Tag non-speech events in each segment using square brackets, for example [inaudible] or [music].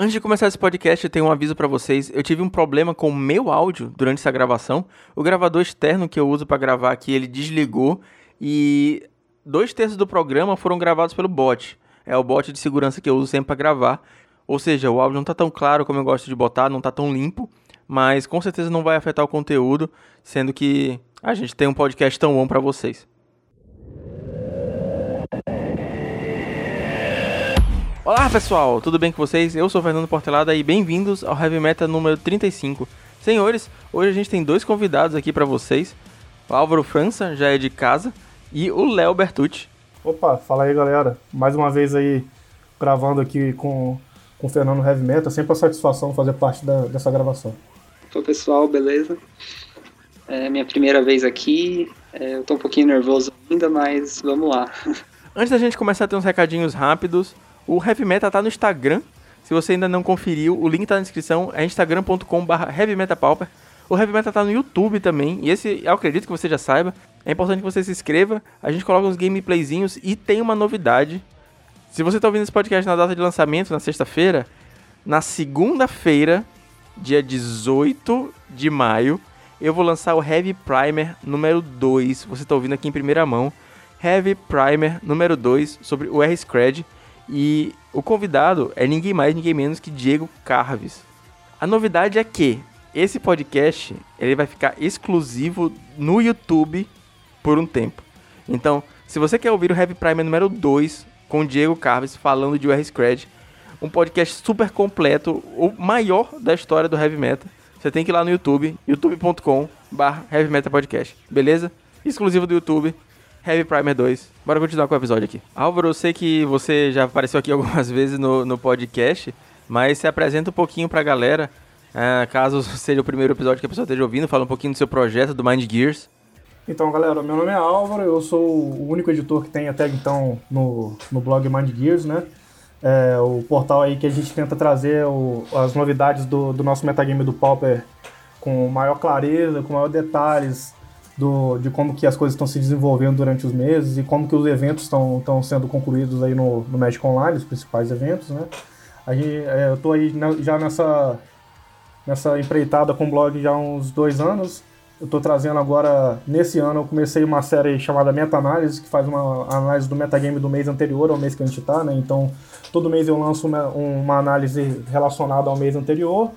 Antes de começar esse podcast, eu tenho um aviso para vocês. Eu tive um problema com o meu áudio durante essa gravação. O gravador externo que eu uso para gravar aqui, ele desligou e dois terços do programa foram gravados pelo bot. É o bot de segurança que eu uso sempre para gravar. Ou seja, o áudio não tá tão claro como eu gosto de botar, não tá tão limpo, mas com certeza não vai afetar o conteúdo, sendo que a gente tem um podcast tão bom para vocês. Olá pessoal, tudo bem com vocês? Eu sou Fernando Portelada e bem-vindos ao Heavy Meta número 35. Senhores, hoje a gente tem dois convidados aqui para vocês. O Álvaro França, já é de casa, e o Léo Bertucci. Opa, fala aí galera. Mais uma vez aí gravando aqui com, com o Fernando Heavy Meta. Sempre a satisfação fazer parte da, dessa gravação. Oi pessoal, beleza? É minha primeira vez aqui. É, eu tô um pouquinho nervoso ainda, mas vamos lá. [laughs] Antes da gente começar a ter uns recadinhos rápidos, o Heavy Meta tá no Instagram. Se você ainda não conferiu, o link tá na descrição. É instagram.com.br heavymetapauper. O Heavy Meta tá no YouTube também. E esse eu acredito que você já saiba. É importante que você se inscreva. A gente coloca uns gameplayzinhos e tem uma novidade. Se você tá ouvindo esse podcast na data de lançamento, na sexta-feira, na segunda-feira, dia 18 de maio, eu vou lançar o Heavy Primer número 2. Você tá ouvindo aqui em primeira mão. Heavy Primer número 2 sobre o R-Scred. E o convidado é ninguém mais, ninguém menos que Diego Carves. A novidade é que esse podcast ele vai ficar exclusivo no YouTube por um tempo. Então, se você quer ouvir o Heavy Primer número 2 com Diego Carves falando de UR Scred, um podcast super completo, o maior da história do Heavy Metal, você tem que ir lá no YouTube, youtube.com/barra Heavy Metal Podcast, beleza? Exclusivo do YouTube, Heavy Primer 2. Bora continuar com o episódio aqui. Álvaro, eu sei que você já apareceu aqui [laughs] algumas vezes no, no podcast, mas se apresenta um pouquinho pra galera, é, caso [laughs] seja o primeiro episódio que a pessoa esteja ouvindo, fala um pouquinho do seu projeto, do Mind Gears. Então, galera, meu nome é Álvaro, eu sou o único editor que tem até então no, no blog Mind Gears, né? É, o portal aí que a gente tenta trazer o, as novidades do, do nosso metagame do Pauper com maior clareza, com maior detalhes, do, de como que as coisas estão se desenvolvendo durante os meses e como que os eventos estão sendo concluídos aí no, no Magic Online, os principais eventos, né? A gente, é, eu estou aí já nessa, nessa empreitada com o blog já há uns dois anos. Eu estou trazendo agora, nesse ano, eu comecei uma série chamada Meta-Análise, que faz uma análise do metagame do mês anterior ao mês que a gente está, né? Então, todo mês eu lanço uma, uma análise relacionada ao mês anterior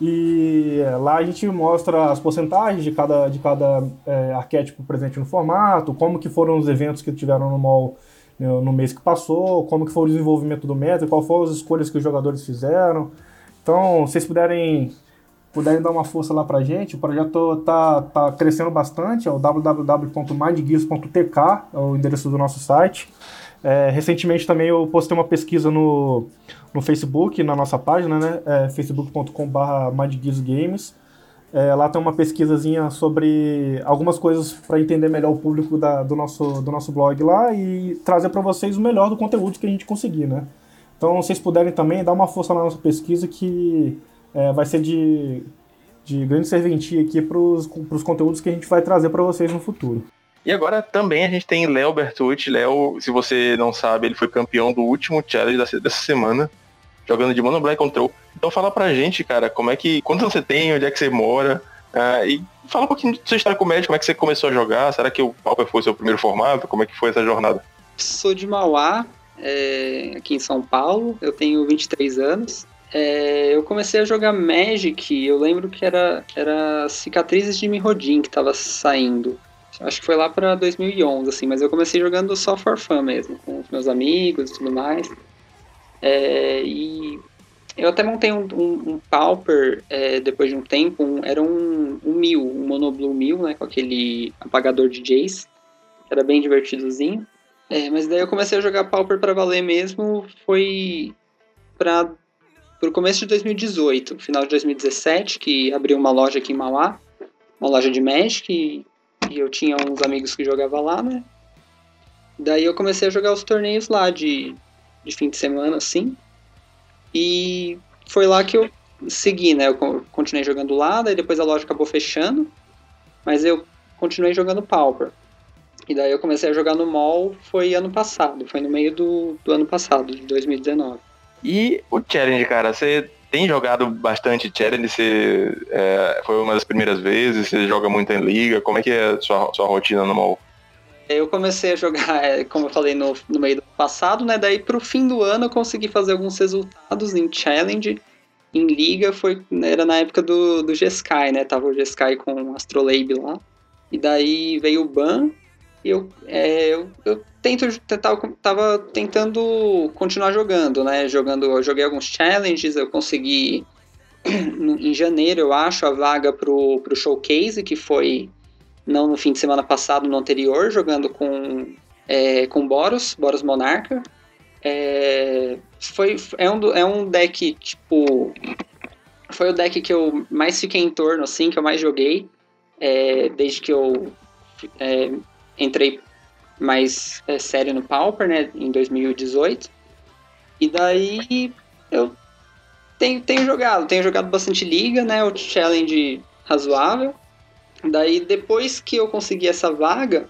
e lá a gente mostra as porcentagens de cada, de cada é, arquétipo presente no formato, como que foram os eventos que tiveram no mall né, no mês que passou, como que foi o desenvolvimento do meta, qual foram as escolhas que os jogadores fizeram. Então, se vocês puderem, puderem dar uma força lá pra gente, o projeto tá, tá crescendo bastante, é o www.mindgears.tk, é o endereço do nosso site. É, recentemente também eu postei uma pesquisa no, no Facebook, na nossa página, né? É, facebook.com.br Games. É, lá tem uma pesquisazinha sobre algumas coisas para entender melhor o público da, do, nosso, do nosso blog lá e trazer para vocês o melhor do conteúdo que a gente conseguir, né? Então, se vocês puderem também, dar uma força na nossa pesquisa que é, vai ser de, de grande serventia aqui para os conteúdos que a gente vai trazer para vocês no futuro. E agora também a gente tem Léo Bertucci. Léo, se você não sabe, ele foi campeão do último challenge dessa semana, jogando de Mono Black Control. Então fala pra gente, cara, como é que. Quanto você tem, onde é que você mora? Uh, e fala um pouquinho da sua história com o médico, como é que você começou a jogar? Será que o Pauper foi o seu primeiro formato? Como é que foi essa jornada? Sou de Mauá, é, aqui em São Paulo. Eu tenho 23 anos. É, eu comecei a jogar Magic, eu lembro que era, era Cicatrizes de Mirrodin que tava saindo. Acho que foi lá para 2011, assim, mas eu comecei jogando só for fun mesmo, com os meus amigos e tudo mais. É, e eu até montei um, um, um Pauper é, depois de um tempo, um, era um, um Mil, um Monoblue Mil, né, com aquele apagador de Jace, era bem divertidozinho. É, mas daí eu comecei a jogar Pauper para valer mesmo, foi para o começo de 2018, final de 2017, que abriu uma loja aqui em Mauá, uma loja de Magic, e eu tinha uns amigos que jogavam lá, né? Daí eu comecei a jogar os torneios lá de, de fim de semana, assim. E foi lá que eu segui, né? Eu continuei jogando lá, daí depois a loja acabou fechando. Mas eu continuei jogando Pauper. E daí eu comecei a jogar no mall, foi ano passado, foi no meio do, do ano passado, de 2019. E o challenge, cara, você tem jogado bastante challenge? Você é, foi uma das primeiras vezes? Você joga muito em liga? Como é que é a sua, sua rotina normal? Eu comecei a jogar, [laughs] é, como eu falei, no, no meio do passado, né? Daí pro fim do ano eu consegui fazer alguns resultados em challenge. Em liga foi, era na época do, do G-Sky, né? Tava o G-Sky com o Astrolabe lá. E daí veio o ban. Eu, é, eu, eu tento, tentava, tava tentando continuar jogando, né? Jogando, eu joguei alguns challenges, eu consegui [clears throat] em janeiro, eu acho, a vaga pro, pro showcase, que foi não no fim de semana passado, no anterior, jogando com, é, com Boros, Boros Monarca. É, foi, é, um, é um deck, tipo. Foi o deck que eu mais fiquei em torno, assim, que eu mais joguei. É, desde que eu é, entrei mais é, sério no Pauper, né, em 2018. E daí eu tenho, tenho jogado, tenho jogado bastante liga, né, o challenge razoável. Daí depois que eu consegui essa vaga,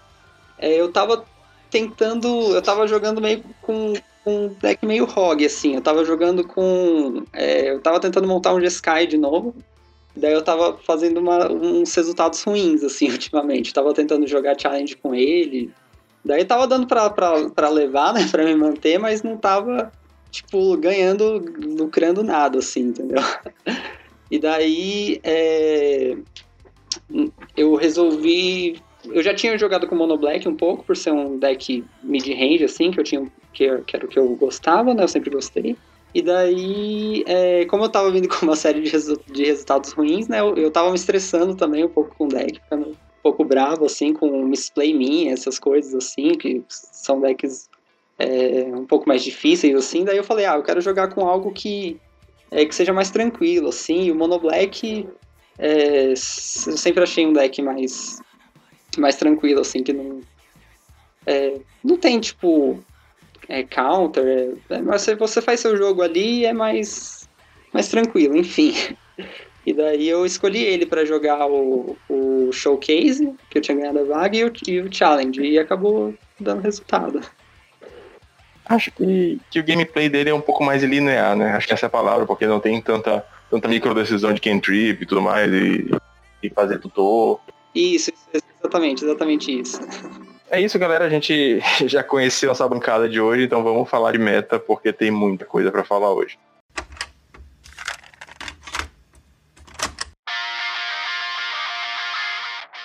é, eu tava tentando, eu tava jogando meio com, com um deck meio rogue, assim, eu tava jogando com, é, eu tava tentando montar um G-Sky de novo, Daí eu tava fazendo uma, uns resultados ruins, assim, [laughs] ultimamente. tava tentando jogar challenge com ele, Daí tava dando pra, pra, pra levar, né, pra me manter, mas não tava, tipo, ganhando, lucrando nada, assim, entendeu? [laughs] E daí é, eu resolvi. Eu já tinha jogado com Mono Black um pouco, por ser um deck mid-range, assim, que eu tinha. Que, que era o que eu gostava, né? Eu sempre gostei. E daí, é, como eu tava vindo com uma série de, resu de resultados ruins, né? Eu, eu tava me estressando também um pouco com o deck, ficando pouco bravo, assim, com misplay me, essas coisas, assim, que são decks é, um pouco mais difíceis, assim. Daí eu falei, ah, eu quero jogar com algo que, é, que seja mais tranquilo, assim. E o Mono Black, é, eu sempre achei um deck mais, mais tranquilo, assim, que não... É, não tem, tipo, é, counter, é, mas você faz seu jogo ali é mais, mais tranquilo, enfim. [laughs] E daí eu escolhi ele para jogar o, o Showcase, que eu tinha ganhado a vaga, e o, e o Challenge, e acabou dando resultado. Acho que, que o gameplay dele é um pouco mais linear, né? Acho que essa é a palavra, porque não tem tanta, tanta micro decisão de cantrip e tudo mais, e, e fazer tutor. Isso, exatamente, exatamente isso. [laughs] É isso, galera. A gente [laughs] já conheceu essa bancada de hoje, então vamos falar de meta, porque tem muita coisa para falar hoje.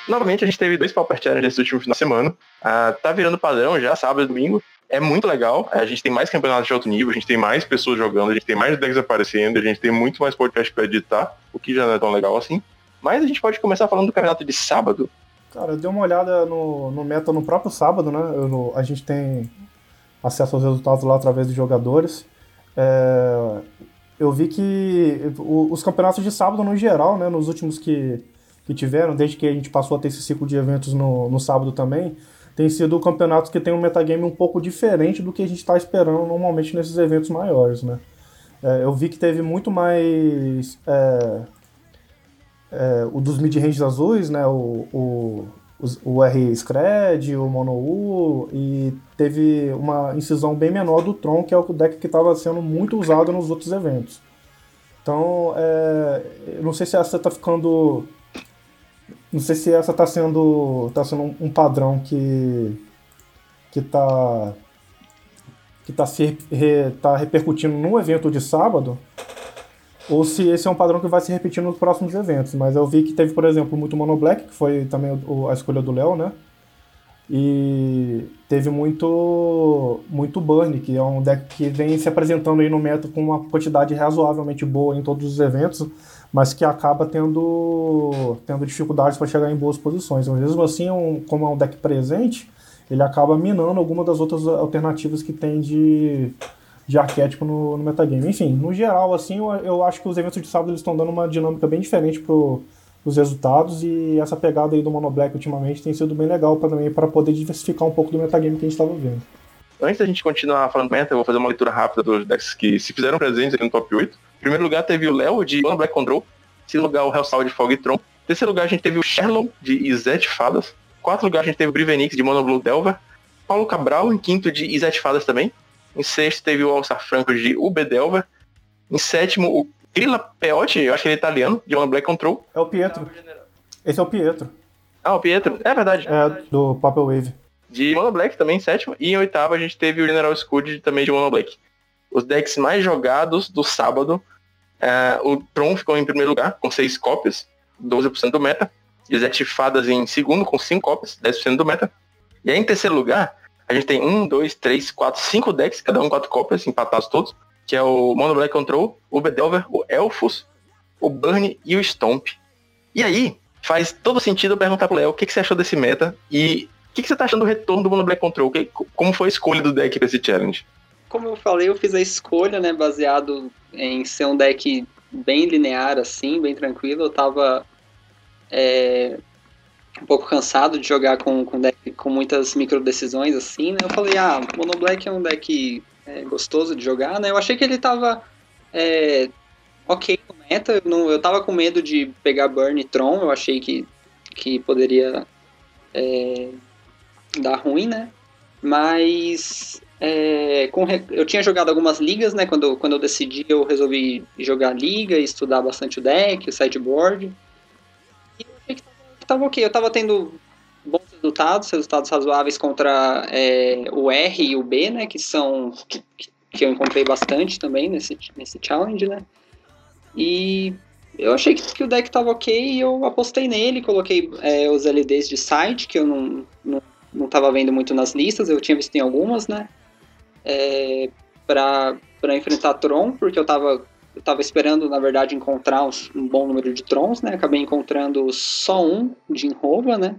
Novamente, a gente teve dois Pauper Challenge nesse último final de semana. Uh, tá virando padrão já, sábado e domingo. É muito legal. A gente tem mais campeonatos de alto nível, a gente tem mais pessoas jogando, a gente tem mais decks aparecendo, a gente tem muito mais podcast para editar, o que já não é tão legal assim. Mas a gente pode começar falando do campeonato de sábado. Cara, eu dei uma olhada no, no meta no próprio sábado, né? Eu, a gente tem acesso aos resultados lá através dos jogadores. É, eu vi que os campeonatos de sábado, no geral, né, nos últimos que que tiveram, desde que a gente passou a ter esse ciclo de eventos no, no sábado também, tem sido campeonatos que tem um metagame um pouco diferente do que a gente está esperando normalmente nesses eventos maiores, né? É, eu vi que teve muito mais é, é, o dos mid-ranges azuis, né? O, o, o R Scred, o Mono U, e teve uma incisão bem menor do Tron, que é o deck que estava sendo muito usado nos outros eventos. Então, é, não sei se essa está ficando não sei se essa está sendo, tá sendo um padrão que que está que tá se re, tá repercutindo no evento de sábado, ou se esse é um padrão que vai se repetir nos próximos eventos. Mas eu vi que teve, por exemplo, muito Mono Black, que foi também a escolha do Léo, né? E teve muito muito Burn, que é um deck que vem se apresentando aí no meta com uma quantidade razoavelmente boa em todos os eventos mas que acaba tendo, tendo dificuldades para chegar em boas posições. Mas mesmo assim, um, como é um deck presente, ele acaba minando alguma das outras alternativas que tem de, de arquétipo no, no metagame. Enfim, no geral, assim, eu, eu acho que os eventos de sábado estão dando uma dinâmica bem diferente para os resultados e essa pegada aí do Mono Black ultimamente tem sido bem legal também para poder diversificar um pouco do metagame que a gente estava vendo. Antes da gente continuar falando meta, eu vou fazer uma leitura rápida dos decks que se fizeram presentes aqui no top 8. Em primeiro lugar teve o Léo de One Black Control. Em segundo lugar o Hellsal de Fogtron. Em terceiro lugar a gente teve o Sherlock de Izete Fadas. Em quarto lugar a gente teve o Brivenix de Mono Blue Delver. Paulo Cabral em quinto de Izete Fadas também. Em sexto teve o Alçar Franco de Ubedelver. Em sétimo, o Grilla Peotti, eu acho que ele é italiano, de One Black Control. É o Pietro. Esse é o Pietro. Ah, o Pietro. É verdade. É, do Purple Wave. De Mono Black também, em sétimo. E em oitavo a gente teve o General Scud também de Mono Black. Os decks mais jogados do sábado. é, o Tron ficou em primeiro lugar, com seis cópias, 12% do meta. E os Atifadas em segundo, com cinco cópias, 10% do meta. E aí em terceiro lugar, a gente tem um, dois, três, quatro, cinco decks, cada um quatro cópias, empatados todos. Que é o Mono Black Control, o Bedelver, o Elfos, o Burn e o Stomp. E aí, faz todo sentido perguntar pro Léo o que, que você achou desse meta e o que, que você tá achando do retorno do Mono Black Control? Que- como foi a escolha do deck pra esse challenge? Como eu falei, eu fiz a escolha, né, baseado em ser um deck bem linear, assim, bem tranquilo. Eu tava é, um pouco cansado de jogar com, com deck com muitas micro decisões, assim, né? Eu falei, ah, Mono Black é um deck é, gostoso de jogar, né? Eu achei que ele tava é, ok no meta. Eu, não, eu tava com medo de pegar Burn e Tron, eu achei que, que poderia é, dar ruim, né? Mas é, com eu tinha jogado algumas ligas, né? Quando, quando eu decidi, eu resolvi jogar liga estudar bastante o deck, o sideboard. Tava, ok. Eu tava tendo bons resultados, resultados razoáveis contra é, o R e o B, né? Que são. Que, que eu encontrei bastante também nesse, nesse challenge, né? E eu achei que, que o deck tava ok e eu apostei nele, coloquei é, os LDs de site, que eu não, não, não tava vendo muito nas listas, eu tinha visto em algumas, né? É, pra enfrentar Tron, porque eu tava, eu tava esperando, na verdade, encontrar um bom número de Trons, né? Acabei encontrando só um de Enrova, né?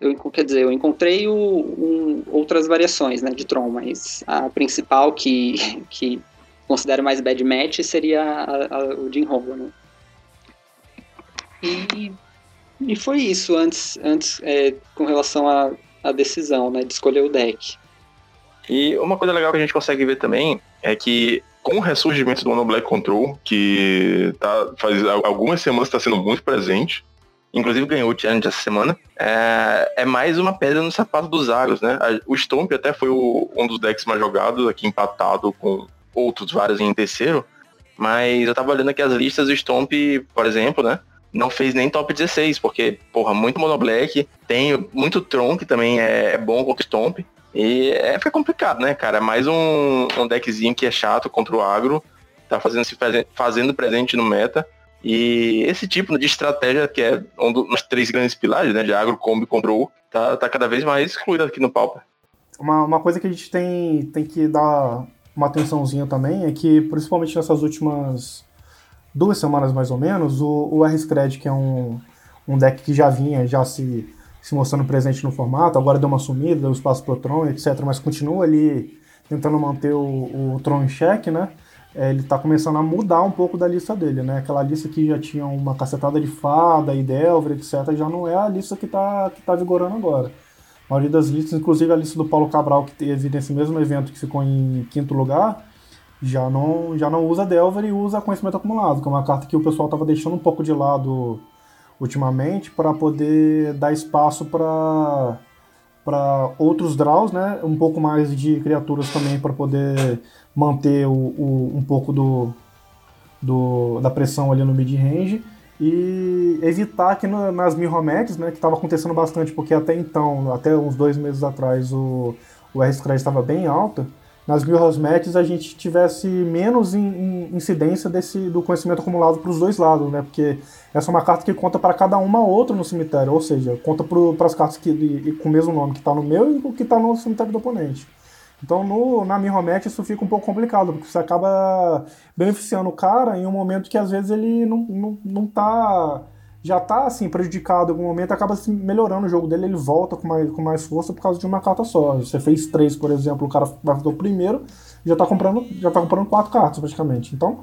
Eu, quer dizer, eu encontrei o, um- outras variações né, de Tron, mas a principal que, [laughs] que considero mais bad match seria a- a- o de Enrova, né? E, e foi isso antes, antes é, com relação à decisão, né, de escolher o deck. E uma coisa legal que a gente consegue ver também é que com o ressurgimento do Mono Black Control, que tá, faz al- algumas semanas está sendo muito presente, inclusive ganhou o challenge essa semana, é, é mais uma pedra no sapato dos agros, né? O Stomp até foi o- um dos decks mais jogados, aqui empatado com outros vários em terceiro, mas eu tava olhando aqui as listas, o Stomp, por exemplo, né? Não fez nem top 16, porque, porra, muito Mono Black, tem muito Tron, que também é, é bom contra Stomp, e é, fica complicado, né, cara? É mais um, um deckzinho que é chato contra o agro, tá fazendo, se fazendo presente no meta. E esse tipo de estratégia, que é um dos três grandes pilares, né, de agro, combo e control, tá, tá cada vez mais excluído aqui no Pauper. Uma, uma coisa que a gente tem, tem que dar uma atençãozinha também é que, principalmente nessas últimas duas semanas mais ou menos, o, o R-Scred, que é um, um deck que já vinha já se, se mostrando presente no formato, agora deu uma sumida, deu espaço pro Tron, etc., mas continua ali tentando manter o, o Tron em xeque, né? É, ele tá começando a mudar um pouco da lista dele, né? Aquela lista que já tinha uma cacetada de fada e Delver, etc., já não é a lista que tá, que tá vigorando agora. A maioria das listas, inclusive a lista do Paulo Cabral, que teve nesse mesmo evento que ficou em quinto lugar, já não, já não usa Delver e usa conhecimento acumulado, que é uma carta que o pessoal estava deixando um pouco de lado ultimamente para poder dar espaço para para outros draws, né? Um pouco mais de criaturas também para poder manter o, o- um pouco do, do, da pressão ali no mid-range e evitar que no- nas Mirromets, né, que estava acontecendo bastante, porque até então, até uns dois meses atrás, o, o R-Scred estava bem alta, nas Mirromets a gente tivesse menos in- in- incidência desse, do conhecimento acumulado para os dois lados, né, porque essa é uma carta que conta para cada uma outra no cemitério, ou seja, conta para as cartas que, de- com o mesmo nome que está no meu e o que está no cemitério do oponente. Então, no, na Mirromete, isso fica um pouco complicado, porque você acaba beneficiando o cara em um momento que às vezes ele não, não, não tá. Já tá assim, prejudicado em algum momento, acaba assim, melhorando o jogo dele, ele volta com mais, com mais força por causa de uma carta só. Você fez três, por exemplo, o cara vai fazer o primeiro, já tá comprando, já tá comprando quatro cartas praticamente. Então,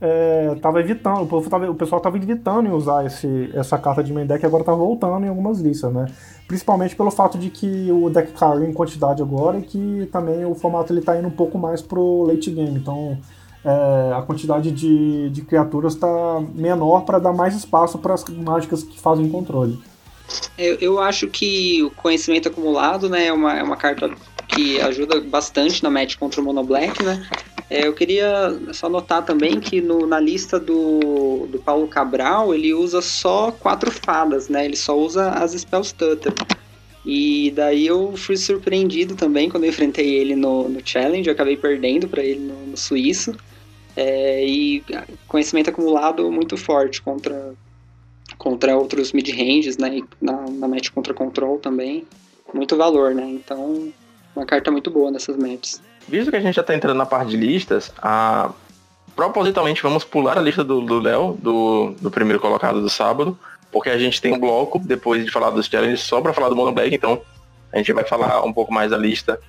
é, tava evitando, o, povo tava- o pessoal tava evitando em usar esse, essa carta de main deck e agora tá voltando em algumas listas, né? Principalmente pelo fato de que o deck caiu em quantidade agora e que também o formato ele tá indo um pouco mais pro late game. Então é, a quantidade de, de criaturas tá menor para dar mais espaço para as mágicas que fazem controle. Eu, eu acho que o conhecimento acumulado, né, é uma, é uma carta que ajuda bastante na match contra o Mono Black, né? É, eu queria só notar também que no, na lista do, do Paulo Cabral, ele usa só quatro fadas, né? Ele só usa as Spell Stutter. E daí eu fui surpreendido também quando eu enfrentei ele no, no Challenge, eu acabei perdendo para ele no, no Suíço. É, e conhecimento acumulado muito forte contra, contra outros mid-ranges, né? Na, na match contra control também. Muito valor, né? Então, uma carta muito boa nessas matches. Visto que a gente já tá entrando na parte de listas, a... propositalmente vamos pular a lista do Léo, do, do, do primeiro colocado do sábado, porque a gente tem um bloco, depois de falar dos challenges, só para falar do Mono Black, então a gente vai falar um pouco mais da lista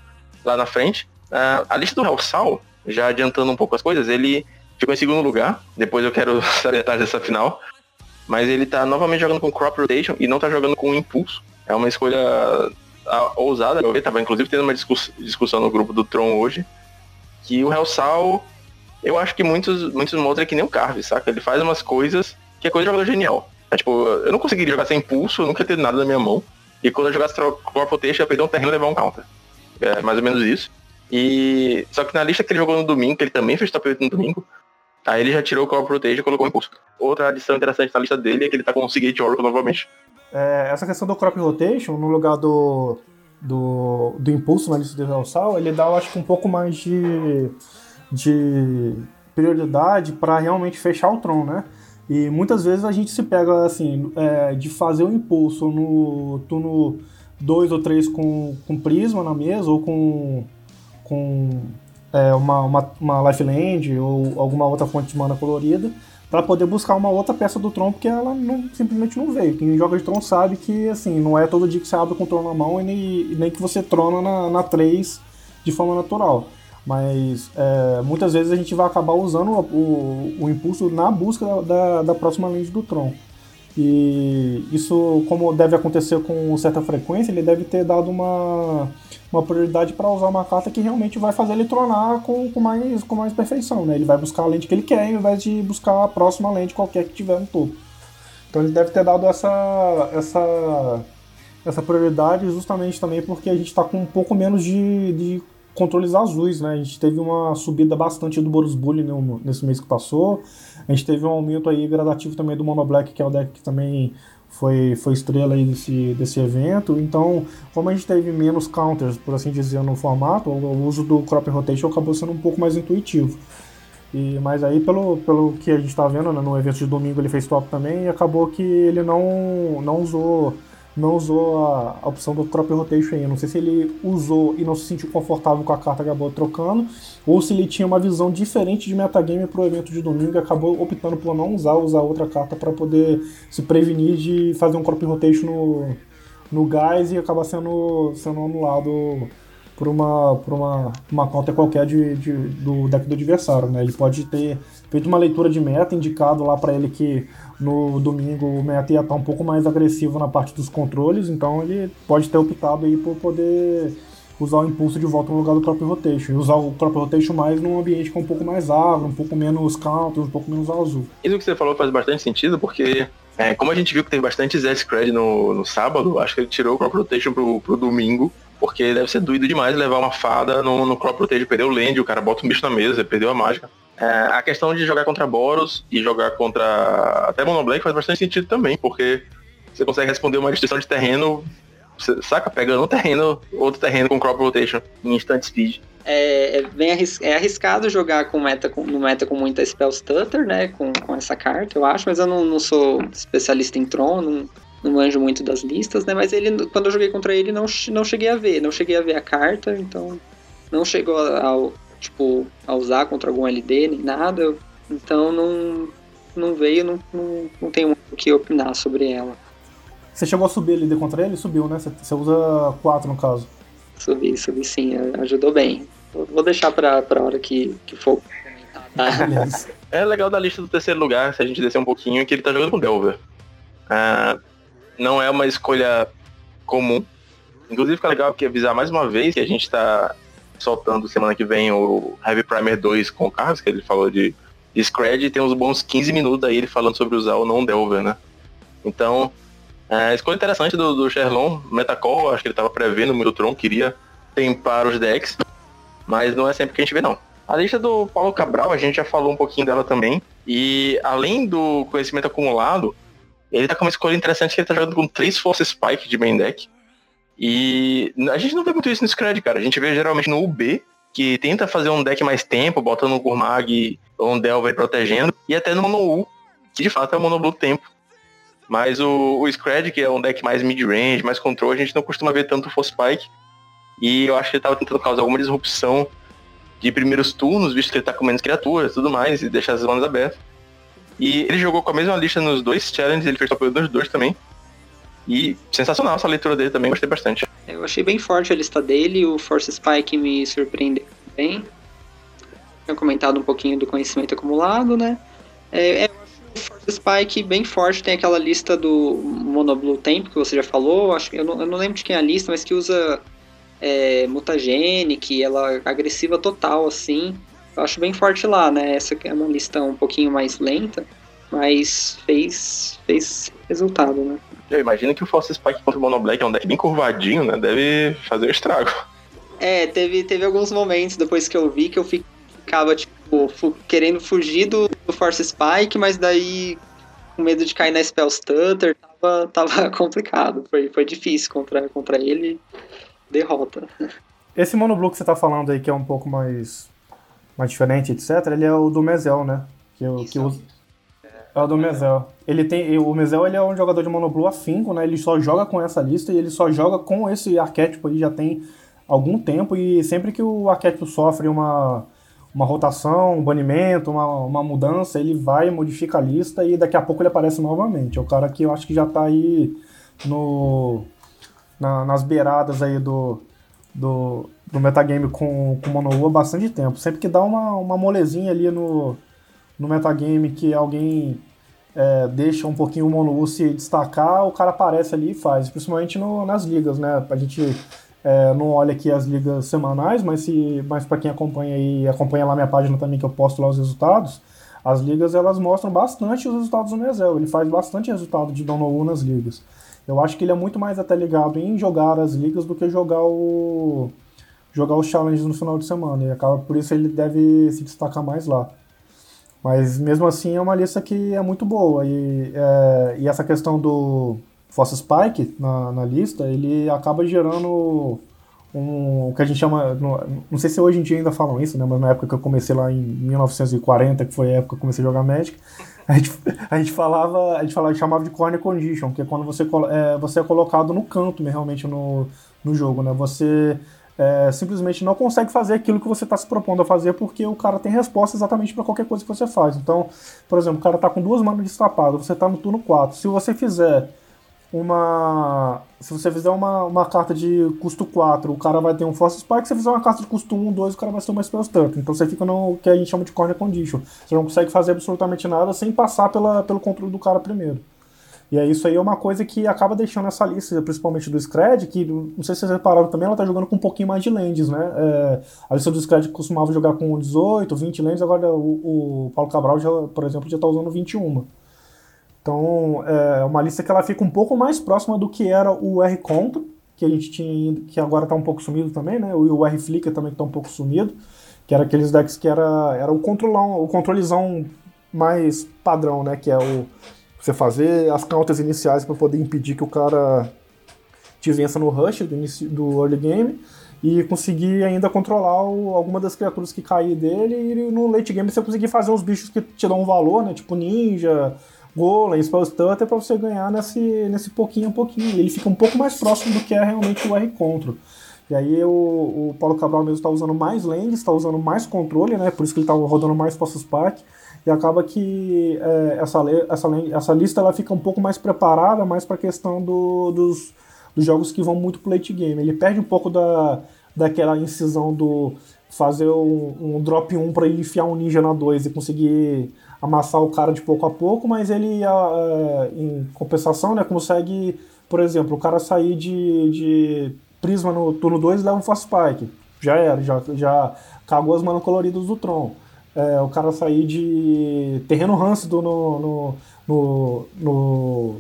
lá na frente. Uh, a lista do Hellsal, já adiantando um pouco as coisas, ele ficou em segundo lugar, depois eu quero [laughs] salientar dessa final, mas ele tá novamente jogando com Crop Rotation e não tá jogando com Impulso. É uma escolha ah, ousada, eu tava inclusive tendo uma discussão no grupo do Tron hoje, que o Hellsal, eu acho que muitos, muitos mostram é que nem o Carve, saca? Ele faz umas coisas que é coisa de jogador genial. É, tipo, eu não conseguiria jogar sem impulso, eu nunca ia ter nada na minha mão. E quando eu jogasse Crop Rotation, eu ia perder um terreno e levar um counter. É mais ou menos isso. E. Só que na lista que ele jogou no domingo, que ele também fez top 8 no domingo, aí ele já tirou o Crop Rotation e colocou o impulso. Outra adição interessante na lista dele é que ele tá com o Seagate Oracle novamente. É, essa questão do Crop Rotation, no lugar do, do, do impulso na lista de Real ele dá, eu acho um pouco mais de, de prioridade para realmente fechar o Tron, né? E muitas vezes a gente se pega assim, é, de fazer o impulso no turno 2 ou 3 com, com prisma na mesa, ou com, com é, uma, uma, uma lifeland ou alguma outra fonte de mana colorida, para poder buscar uma outra peça do Tron, porque ela não, simplesmente não veio. Quem joga de Tron sabe que assim, não é todo dia que você abre com o Tron na mão e nem, nem que você trona na, na 3 de forma natural. Mas é, muitas vezes a gente vai acabar usando o, o, o impulso na busca da, da próxima lente do Tron. E isso, como deve acontecer com certa frequência, ele deve ter dado uma, uma prioridade para usar uma carta que realmente vai fazer ele tronar com, com, mais, com mais perfeição. Né? Ele vai buscar a lente que ele quer, ao invés de buscar a próxima lente qualquer que tiver no topo. Então ele deve ter dado essa, essa, essa prioridade justamente também porque a gente está com um pouco menos de, de controles azuis, né? A gente teve uma subida bastante do Boros Bully nesse mês que passou. A gente teve um aumento aí gradativo também do Mono Black, que é o deck que também foi, foi estrela aí desse, desse evento. Então, como a gente teve menos counters, por assim dizer, no formato, o uso do Crop Rotation acabou sendo um pouco mais intuitivo. E, mas aí, pelo, pelo que a gente está vendo, né, no evento de domingo ele fez top também e acabou que ele não, não usou não usou a, a opção do Crop Rotation aí. Não sei se ele usou e não se sentiu confortável com a carta e acabou trocando, ou se ele tinha uma visão diferente de metagame pro evento de domingo e acabou optando por não usar, usar outra carta para poder se prevenir de fazer um Crop Rotation no, no gás e acabar sendo, sendo anulado por uma, por uma, uma conta qualquer de, de, do deck do adversário. Né? Ele pode ter feito uma leitura de meta, indicado lá para ele que no domingo o meta ia estar um pouco mais agressivo na parte dos controles, então ele pode ter optado aí por poder usar o impulso de volta no lugar do próprio rotation. E usar o próprio rotation mais num ambiente é um pouco mais agro, um pouco menos counter, um pouco menos azul. Isso que você falou faz bastante sentido, porque é, como a gente viu que teve bastante Z-Scred no, no sábado, acho que ele tirou o crop rotation pro, pro domingo, porque deve ser doido demais levar uma fada no, no crop rotation, perder o land, o cara bota um bicho na mesa, perdeu a mágica. É, a questão de jogar contra Boros e jogar contra até Monoblank faz bastante sentido também, porque você consegue responder uma destruição de terreno, saca? Pegando um terreno, outro terreno com crop rotation em instant speed. É, é bem arris é arriscado jogar com meta com, no meta com muita spell stutter, né? Com, com essa carta, eu acho, mas eu não, não sou especialista em Tron, não, não manjo muito das listas, né? Mas ele, quando eu joguei contra ele, não, não cheguei a ver, não cheguei a ver a carta, então não chegou ao, tipo, a usar contra algum LD nem nada. Então não, não veio, não, não, não tenho muito o que opinar sobre ela. Você chegou a subir LD contra ele? Subiu, né? Você usa 4 no caso. Subi, subi sim, ajudou bem. Vou deixar pra, pra hora que, que for. é legal da lista do terceiro lugar, se a gente descer um pouquinho, que ele tá jogando com Delver. Ah, não é uma escolha comum. Inclusive fica legal aqui avisar mais uma vez que a gente tá soltando semana que vem o Heavy Primer 2 com o Carlos, que ele falou de, de Scred, e tem uns bons 15 minutos aí ele falando sobre usar o não Delver, né? Então, é, escolha interessante do, do Sherlon, Metacall, acho que ele estava prevendo muito o Tron, queria tempar os decks, mas não é sempre que a gente vê não. A lista do Paulo Cabral, a gente já falou um pouquinho dela também, e além do conhecimento acumulado, ele tá com uma escolha interessante que ele tá jogando com três Force Spike de main deck. E a gente não vê muito isso no Scred, cara. A gente vê geralmente no UB, que tenta fazer um deck mais tempo, botando um Gurmag ou um Delver protegendo, e até no Mono U, que de fato é o Mono Blue tempo. Mas o, o Scred, que é um deck mais mid-range, mais control, a gente não costuma ver tanto Force Spike. E eu acho que ele tava tentando causar alguma disrupção de primeiros turnos, visto que ele tá com menos criaturas e tudo mais, e deixar as zonas abertas. E ele jogou com a mesma lista nos dois challenges, ele fez top dos dois também. E sensacional essa leitura dele também, gostei bastante. Eu achei bem forte a lista dele, o Force Spike me surpreendeu bem. Tinha comentado um pouquinho do conhecimento acumulado, né? É, é, o Force Spike bem forte, tem aquela lista do Monoblue Tempo que você já falou, acho, eu, não, eu não lembro de quem é a lista, mas que usa é, Mutagenic, ela é agressiva total, assim. Eu acho bem forte lá, né? Essa é uma lista um pouquinho mais lenta, mas fez, fez resultado, né? Eu imagino que o Force Spike contra o Mono Black é um deck bem curvadinho, né? Deve fazer um estrago. É, teve, teve alguns momentos depois que eu vi que eu ficava, tipo, fu querendo fugir do, do, Force Spike, mas daí com medo de cair na Spell Stutter, tava, [laughs] tava complicado. Foi, foi difícil contra, contra ele. Derrota. Esse Mono Blue que você tá falando aí, que é um pouco mais mais diferente, etc., ele é o do Mezel, né? Que, eu, que usa... É o do Mezel. Ele tem, o Mezel ele é um jogador de Monoblue afinco, né? Ele só joga com essa lista e ele só joga com esse arquétipo aí já tem algum tempo e sempre que o arquétipo sofre uma, uma rotação, um banimento, uma, uma mudança, ele vai, modifica a lista e daqui a pouco ele aparece novamente. É o cara que eu acho que já tá aí no, na, nas beiradas aí do, do, do metagame com, com Mono há bastante tempo. Sempre que dá uma, uma molezinha ali no, no metagame que alguém é, deixa um pouquinho o Mono se destacar, o cara aparece ali e faz, principalmente no, nas ligas, né? A gente é, não olha aqui as ligas semanais, mas, se, mas para quem acompanha aí, acompanha lá minha página também que eu posto lá os resultados, as ligas elas mostram bastante os resultados do Mesel. Ele faz bastante resultado de Dono nas ligas. Eu acho que ele é muito mais até ligado em jogar as ligas do que jogar o jogar os challenges no final de semana. E acaba por isso ele deve se destacar mais lá. Mas mesmo assim é uma lista que é muito boa. E, é, e essa questão do Fossa Spike na, na lista, ele acaba gerando um, o que a gente chama. Não, não sei se hoje em dia ainda falam isso, né? Mas na época que eu comecei lá em 1940, que foi a época que eu comecei a jogar Magic, [laughs] a gente, a gente falava, a gente falava, chamava de corner condition, que é quando você, é, você é colocado no canto realmente no, no jogo, né? Você é, simplesmente não consegue fazer aquilo que você está se propondo a fazer porque o cara tem resposta exatamente para qualquer coisa que você faz. Então, por exemplo, o cara está com duas manos destapadas, você está no turno 4. Se você fizer uma. Se você fizer uma, uma carta de custo 4, o cara vai ter um Force Spike. Se você fizer uma carta de custo 1, 2, o cara vai ter uma Spell Stunt. Então você fica no que a gente chama de Corner Condition. Você não consegue fazer absolutamente nada sem passar pela, pelo controle do cara primeiro. E é isso aí é uma coisa que acaba deixando essa lista, principalmente do Scred, que não sei se vocês repararam também, ela tá jogando com um pouquinho mais de lands, né? É, a lista do Scred costumava jogar com 18, 20 lands, agora o, o Paulo Cabral, já, por exemplo, já tá usando 21. Então, é uma lista que ela fica um pouco mais próxima do que era o R Contra, que a gente tinha, que agora está um pouco sumido também, né? E o R Flicker também está um pouco sumido, que era aqueles decks que era, era o controlão, o controlezão mais padrão, né? Que é o você fazer as counters iniciais para poder impedir que o cara te vença no rush do, inicio, do early game e conseguir ainda controlar o, alguma das criaturas que cair dele e no late game você conseguir fazer uns bichos que te dão um valor, né? Tipo ninja, Golem, Spell Stutter para você ganhar nesse, nesse pouquinho a pouquinho. Ele fica um pouco mais próximo do que é realmente o R-Control. E aí o, o Paulo Cabral mesmo está usando mais lands, está usando mais controle, né? Por isso que ele está rodando mais Poços Pack. E acaba que é, essa, essa, essa lista ela fica um pouco mais preparada, mais para a questão do, dos, dos jogos que vão muito pro late game. Ele perde um pouco da, daquela incisão do fazer um, um drop 1 para ele enfiar um ninja na 2 e conseguir amassar o cara de pouco a pouco, mas ele, uh, em compensação, né, consegue, por exemplo, o cara sair de, de prisma no turno 2 e leva um fast spike. Já era, já, já cagou as manas coloridas do Tron. É, o cara sair de terreno Rancido no, no, no,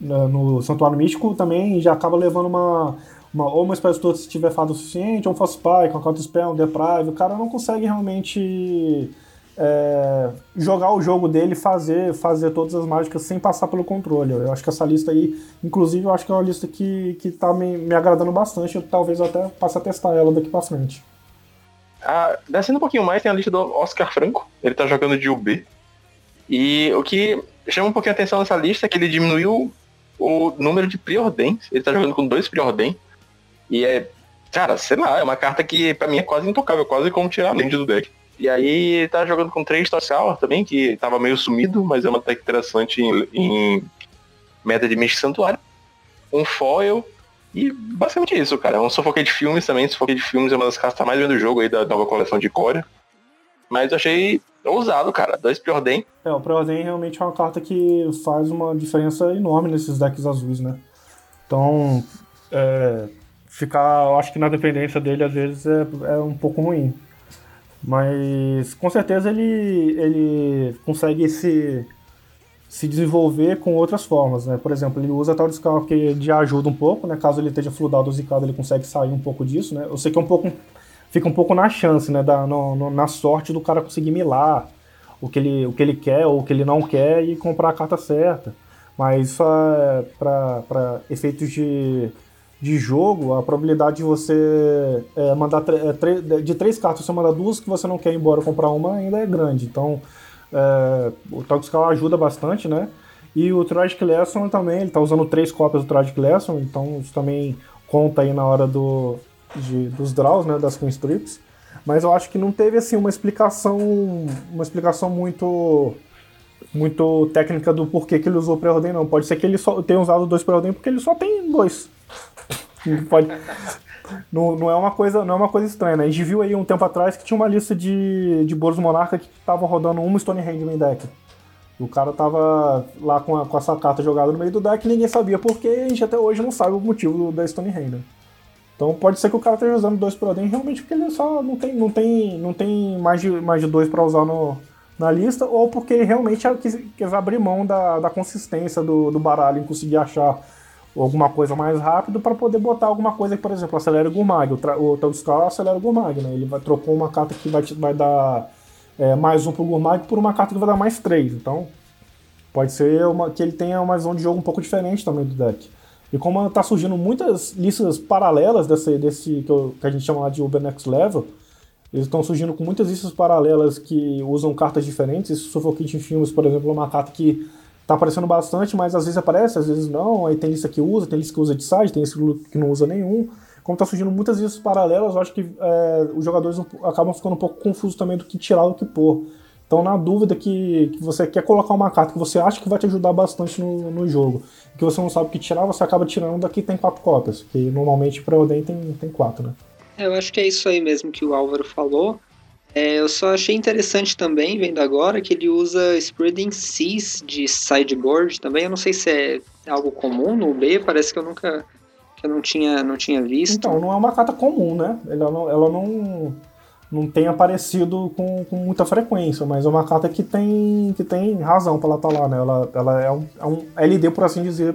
no, no, Santuário Místico também já acaba levando uma, uma, ou uma Spell Stutter se tiver fado o suficiente, ou um Force Spike, um Counter Spell, um Deprive, o cara não consegue realmente é, jogar o jogo dele fazer fazer todas as mágicas sem passar pelo controle. Eu acho que essa lista aí, inclusive, eu acho que é uma lista que, que tá me, me agradando bastante. Eu talvez até passe a testar ela daqui pra frente. Ah, descendo um pouquinho mais, tem a lista do Oscar Franco. Ele tá jogando de UB. E o que chama um pouquinho a atenção nessa lista é que ele diminuiu o número de preordens. Ele tá jogando com dois preordem. E é, cara, sei lá, é uma carta que pra mim é quase intocável, quase como tirar a lente do deck. E aí tá jogando com três Tossal também, que tava meio sumido, mas é uma deck interessante em, em meta de Mystic Santuário. Um foil. E basicamente isso, cara. É um Suffocate Filmes também. Suffocate Filmes é uma das cartas que tá mais vendo o jogo aí da nova coleção de Core. Mas eu achei ousado, cara. Dois Preordem. É, o Preordem realmente é uma carta que faz uma diferença enorme nesses decks azuis, né? Então, é, ficar, eu acho que na dependência dele às vezes é, é um pouco ruim. Mas com certeza ele, ele consegue se, se desenvolver com outras formas, né? Por exemplo, ele usa tal Scout que ele ajuda um pouco, né? Caso ele esteja fludado ou zicado, ele consegue sair um pouco disso, né? Eu sei que é um pouco fica um pouco na chance, né? Da, no, no, na sorte do cara conseguir milar o que, ele, o que ele quer ou o que ele não quer e comprar a carta certa. Mas isso é para efeitos de de jogo, a probabilidade de você é, mandar é, de três cartas, você mandar duas que você não quer ir embora comprar uma ainda é grande. Então, é, o Toxical ajuda bastante, né? E o Tragic Lesson também, ele está usando três cópias do Tragic Lesson, então isso também conta aí na hora do, de, dos draws, né, das Queen Strips. Mas eu acho que não teve assim uma explicação, uma explicação muito muito técnica do porquê que ele usou pré-ordem, não. Pode ser que ele só tenha usado dois pré-ordem porque ele só tem dois. [laughs] Pode... Não, não, é uma coisa, não é uma coisa estranha, né? A gente viu aí um tempo atrás que tinha uma lista de, de Boros Monarca que tava rodando uma Stonehenge no deck. O cara tava lá com, a, com essa carta jogada no meio do deck e ninguém sabia porque a gente até hoje não sabe o motivo da Stonehenge. Né? Então pode ser que o cara esteja usando dois Proden realmente porque ele só não tem, não tem, não tem mais, de, mais de dois para usar no, na lista, ou porque ele realmente quis, quis abrir mão da, da consistência do, do baralho em conseguir achar alguma coisa mais rápido para poder botar alguma coisa que, por exemplo, acelera o Gurmag. O, o Taudiskal acelera o Gurmag, né? Ele vai, trocou uma carta que vai, vai dar é, mais um pro Gurmag por uma carta que vai dar mais três. Então, pode ser uma, que ele tenha uma visão de jogo um pouco diferente também do deck. E como está surgindo muitas listas paralelas desse, desse que, eu, que a gente chama lá de Uber Next Level, eles estão surgindo com muitas listas paralelas que usam cartas diferentes. Esse Suffocate Filmes, por exemplo, é uma carta que tá aparecendo bastante, mas às vezes aparece, às vezes não. Aí tem lista que usa, tem lista que usa de side, tem lista que não usa nenhum. Como tá surgindo muitas listas paralelas, eu acho que é, os jogadores acabam ficando um pouco confusos também do que tirar do que pôr. Então, na dúvida que, que, você quer colocar uma carta que você acha que vai te ajudar bastante no, no jogo, que você não sabe o que tirar, você acaba tirando daqui tem quatro cópias, que normalmente para o tem, tem quatro, né? Eu acho que é isso aí mesmo que o Álvaro falou. É, eu só achei interessante também, vendo agora, que ele usa Spreading Seas de sideboard também. Eu não sei se é algo comum no B, parece que eu nunca que eu não tinha, não tinha visto. Então, não é uma carta comum, né? Ela não, ela não, não tem aparecido com, com muita frequência, mas é uma carta que tem, que tem razão para ela estar tá lá, né? Ela, ela é, um, é um LD, por assim dizer,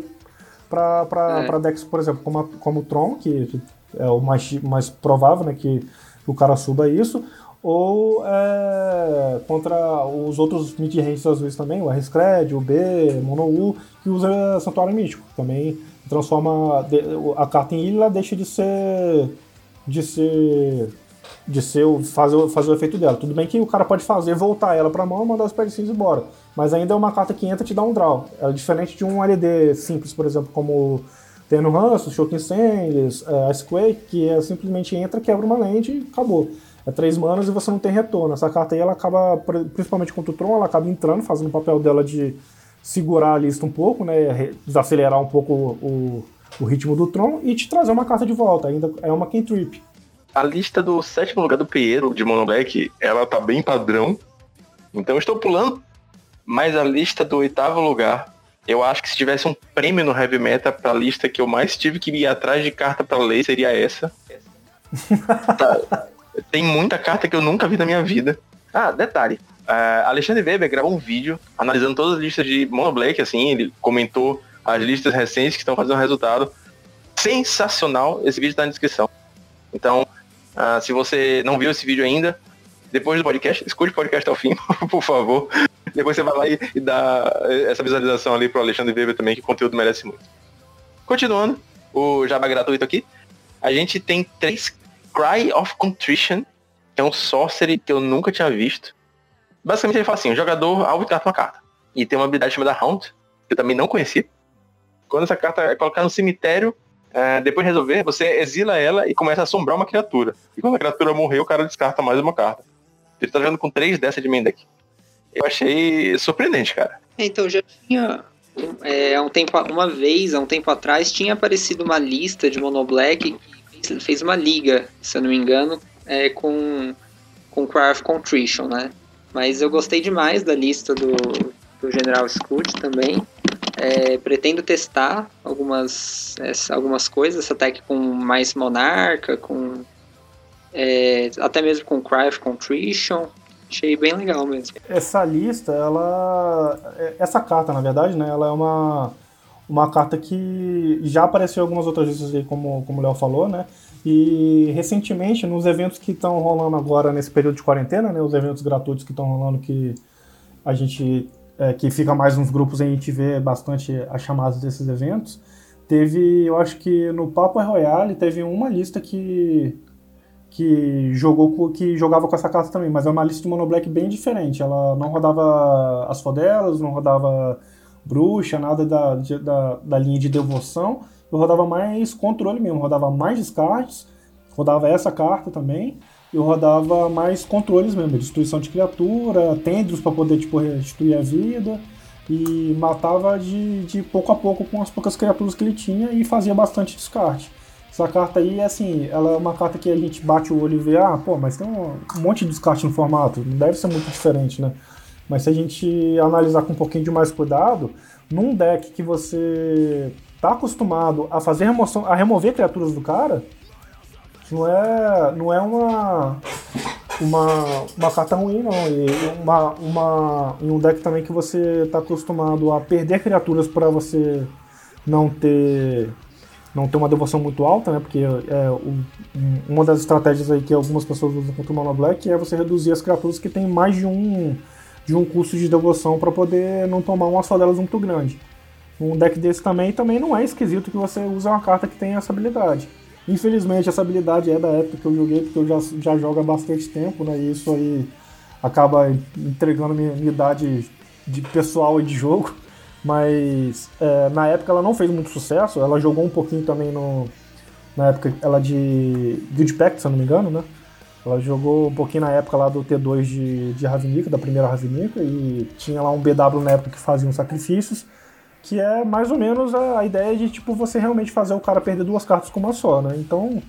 para é. decks, por exemplo, como, a, como o Tron, que é o mais, mais provável, né? Que o cara suba isso ou é, contra os outros mid-ranges azuis também, o R-Scred, o B, Mono U, que usa Santuário Místico. Também transforma a carta em ilha deixa de ser. de ser. de ser fazer, fazer o efeito dela. Tudo bem que o cara pode fazer, voltar ela pra mão mandar os pedacinhos embora. Mas ainda é uma carta que entra e te dá um draw. É diferente de um LD simples, por exemplo, como tem no Ranço, Shocking Sands, é, Icequake, que é, simplesmente entra, quebra uma lente e acabou é três manas e você não tem retorno. Essa carta aí, ela acaba, principalmente contra o Tron, ela acaba entrando, fazendo o papel dela de segurar a lista um pouco, né, desacelerar um pouco o, o ritmo do Tron e te trazer uma carta de volta. Ainda é uma Trip. A lista do sétimo lugar do Piero de Mono Black, ela tá bem padrão. Então estou pulando. Mas a lista do oitavo lugar, eu acho que se tivesse um prêmio no Heavy Meta pra lista que eu mais tive que ir atrás de carta para ler, seria essa. [laughs] tá. Tem muita carta que eu nunca vi na minha vida. Ah, detalhe. Uh, Alexandre Weber gravou um vídeo analisando todas as listas de Mono Black, assim, ele comentou as listas recentes que estão fazendo resultado. sensacional. Esse vídeo está na descrição. Então, uh, se você não viu esse vídeo ainda, depois do podcast, escute o podcast ao fim, [laughs] por favor. Depois você vai lá e, e dá essa visualização ali pro Alexandre Weber também, que o conteúdo merece muito. Continuando, o Java gratuito aqui. A gente tem três Cry of Contrition, que é um sorcery que eu nunca tinha visto. Basicamente ele fala assim, o jogador alvo uma carta. E tem uma habilidade chamada Haunt, que eu também não conhecia. Quando essa carta é colocada no cemitério, é, depois de resolver, você exila ela e começa a assombrar uma criatura. E quando a criatura morrer, o cara descarta mais uma carta. Ele tá jogando com três dessa de main deck. Eu achei surpreendente, cara. É, então, já tinha. É, um tempo, uma vez, há um tempo atrás, tinha aparecido uma lista de Monoblack que fez uma liga, se eu não me engano, é, com, com Craft Contrition, né? Mas eu gostei demais da lista do, do General Scoot também. É, pretendo testar algumas, essa, algumas coisas, essa tech com mais Monarca, com é, até mesmo com Craft Contrition. Achei bem legal mesmo. Essa lista, ela. É, essa carta, na verdade, né? Ela é uma, uma carta que já apareceu algumas outras listas aí, como, como o Léo falou, né? E recentemente, nos eventos que estão rolando agora nesse período de quarentena, né? Os eventos gratuitos que estão rolando que a gente. É, que fica mais nos grupos, a gente vê bastante as chamadas desses eventos. Teve, eu acho que no Papo Royale teve uma lista que que jogou que jogava com essa carta também, mas é uma lista de mono black bem diferente. Ela não rodava as fodelas, não rodava bruxa, nada da, da, da linha de devoção. Eu rodava mais controle mesmo, rodava mais descartes, rodava essa carta também. Eu rodava mais controles mesmo, destruição de criatura, tendros para poder tipo, restituir a vida. E matava de, de pouco a pouco com as poucas criaturas que ele tinha e fazia bastante descarte. Essa carta aí, assim, ela é uma carta que a gente bate o olho e vê, ah, pô, mas tem um, monte de descarte no formato, não deve ser muito diferente, né? Mas se a gente analisar com um pouquinho de mais cuidado, num deck que você tá acostumado a fazer remoção, a remover criaturas do cara, não é, não é uma, uma, uma carta ruim, não. E uma, uma, em um deck também que você tá acostumado a perder criaturas para você não ter não ter uma devoção muito alta, né? Porque é, um, uma das estratégias aí que algumas pessoas usam contra o Mono Black é você reduzir as criaturas que tem mais de um de um custo de devoção para poder não tomar uma só delas muito grande. Um deck desse também também não é esquisito que você usa uma carta que tem essa habilidade. Infelizmente essa habilidade é da época que eu joguei, porque eu já, já jogo há bastante tempo, né? E isso aí acaba entregando minha, minha idade de pessoal e de jogo. Mas é, na época ela não fez muito sucesso, ela jogou um pouquinho também no. Na época ela de Guild Pact, se eu não me engano, né? Ela jogou um pouquinho na época lá do T2 de, de Ravnica, da primeira Ravnica, e tinha lá um BW na época que fazia uns sacrifícios, que é mais ou menos a, a ideia de tipo você realmente fazer o cara perder duas cartas com uma só, né? Então,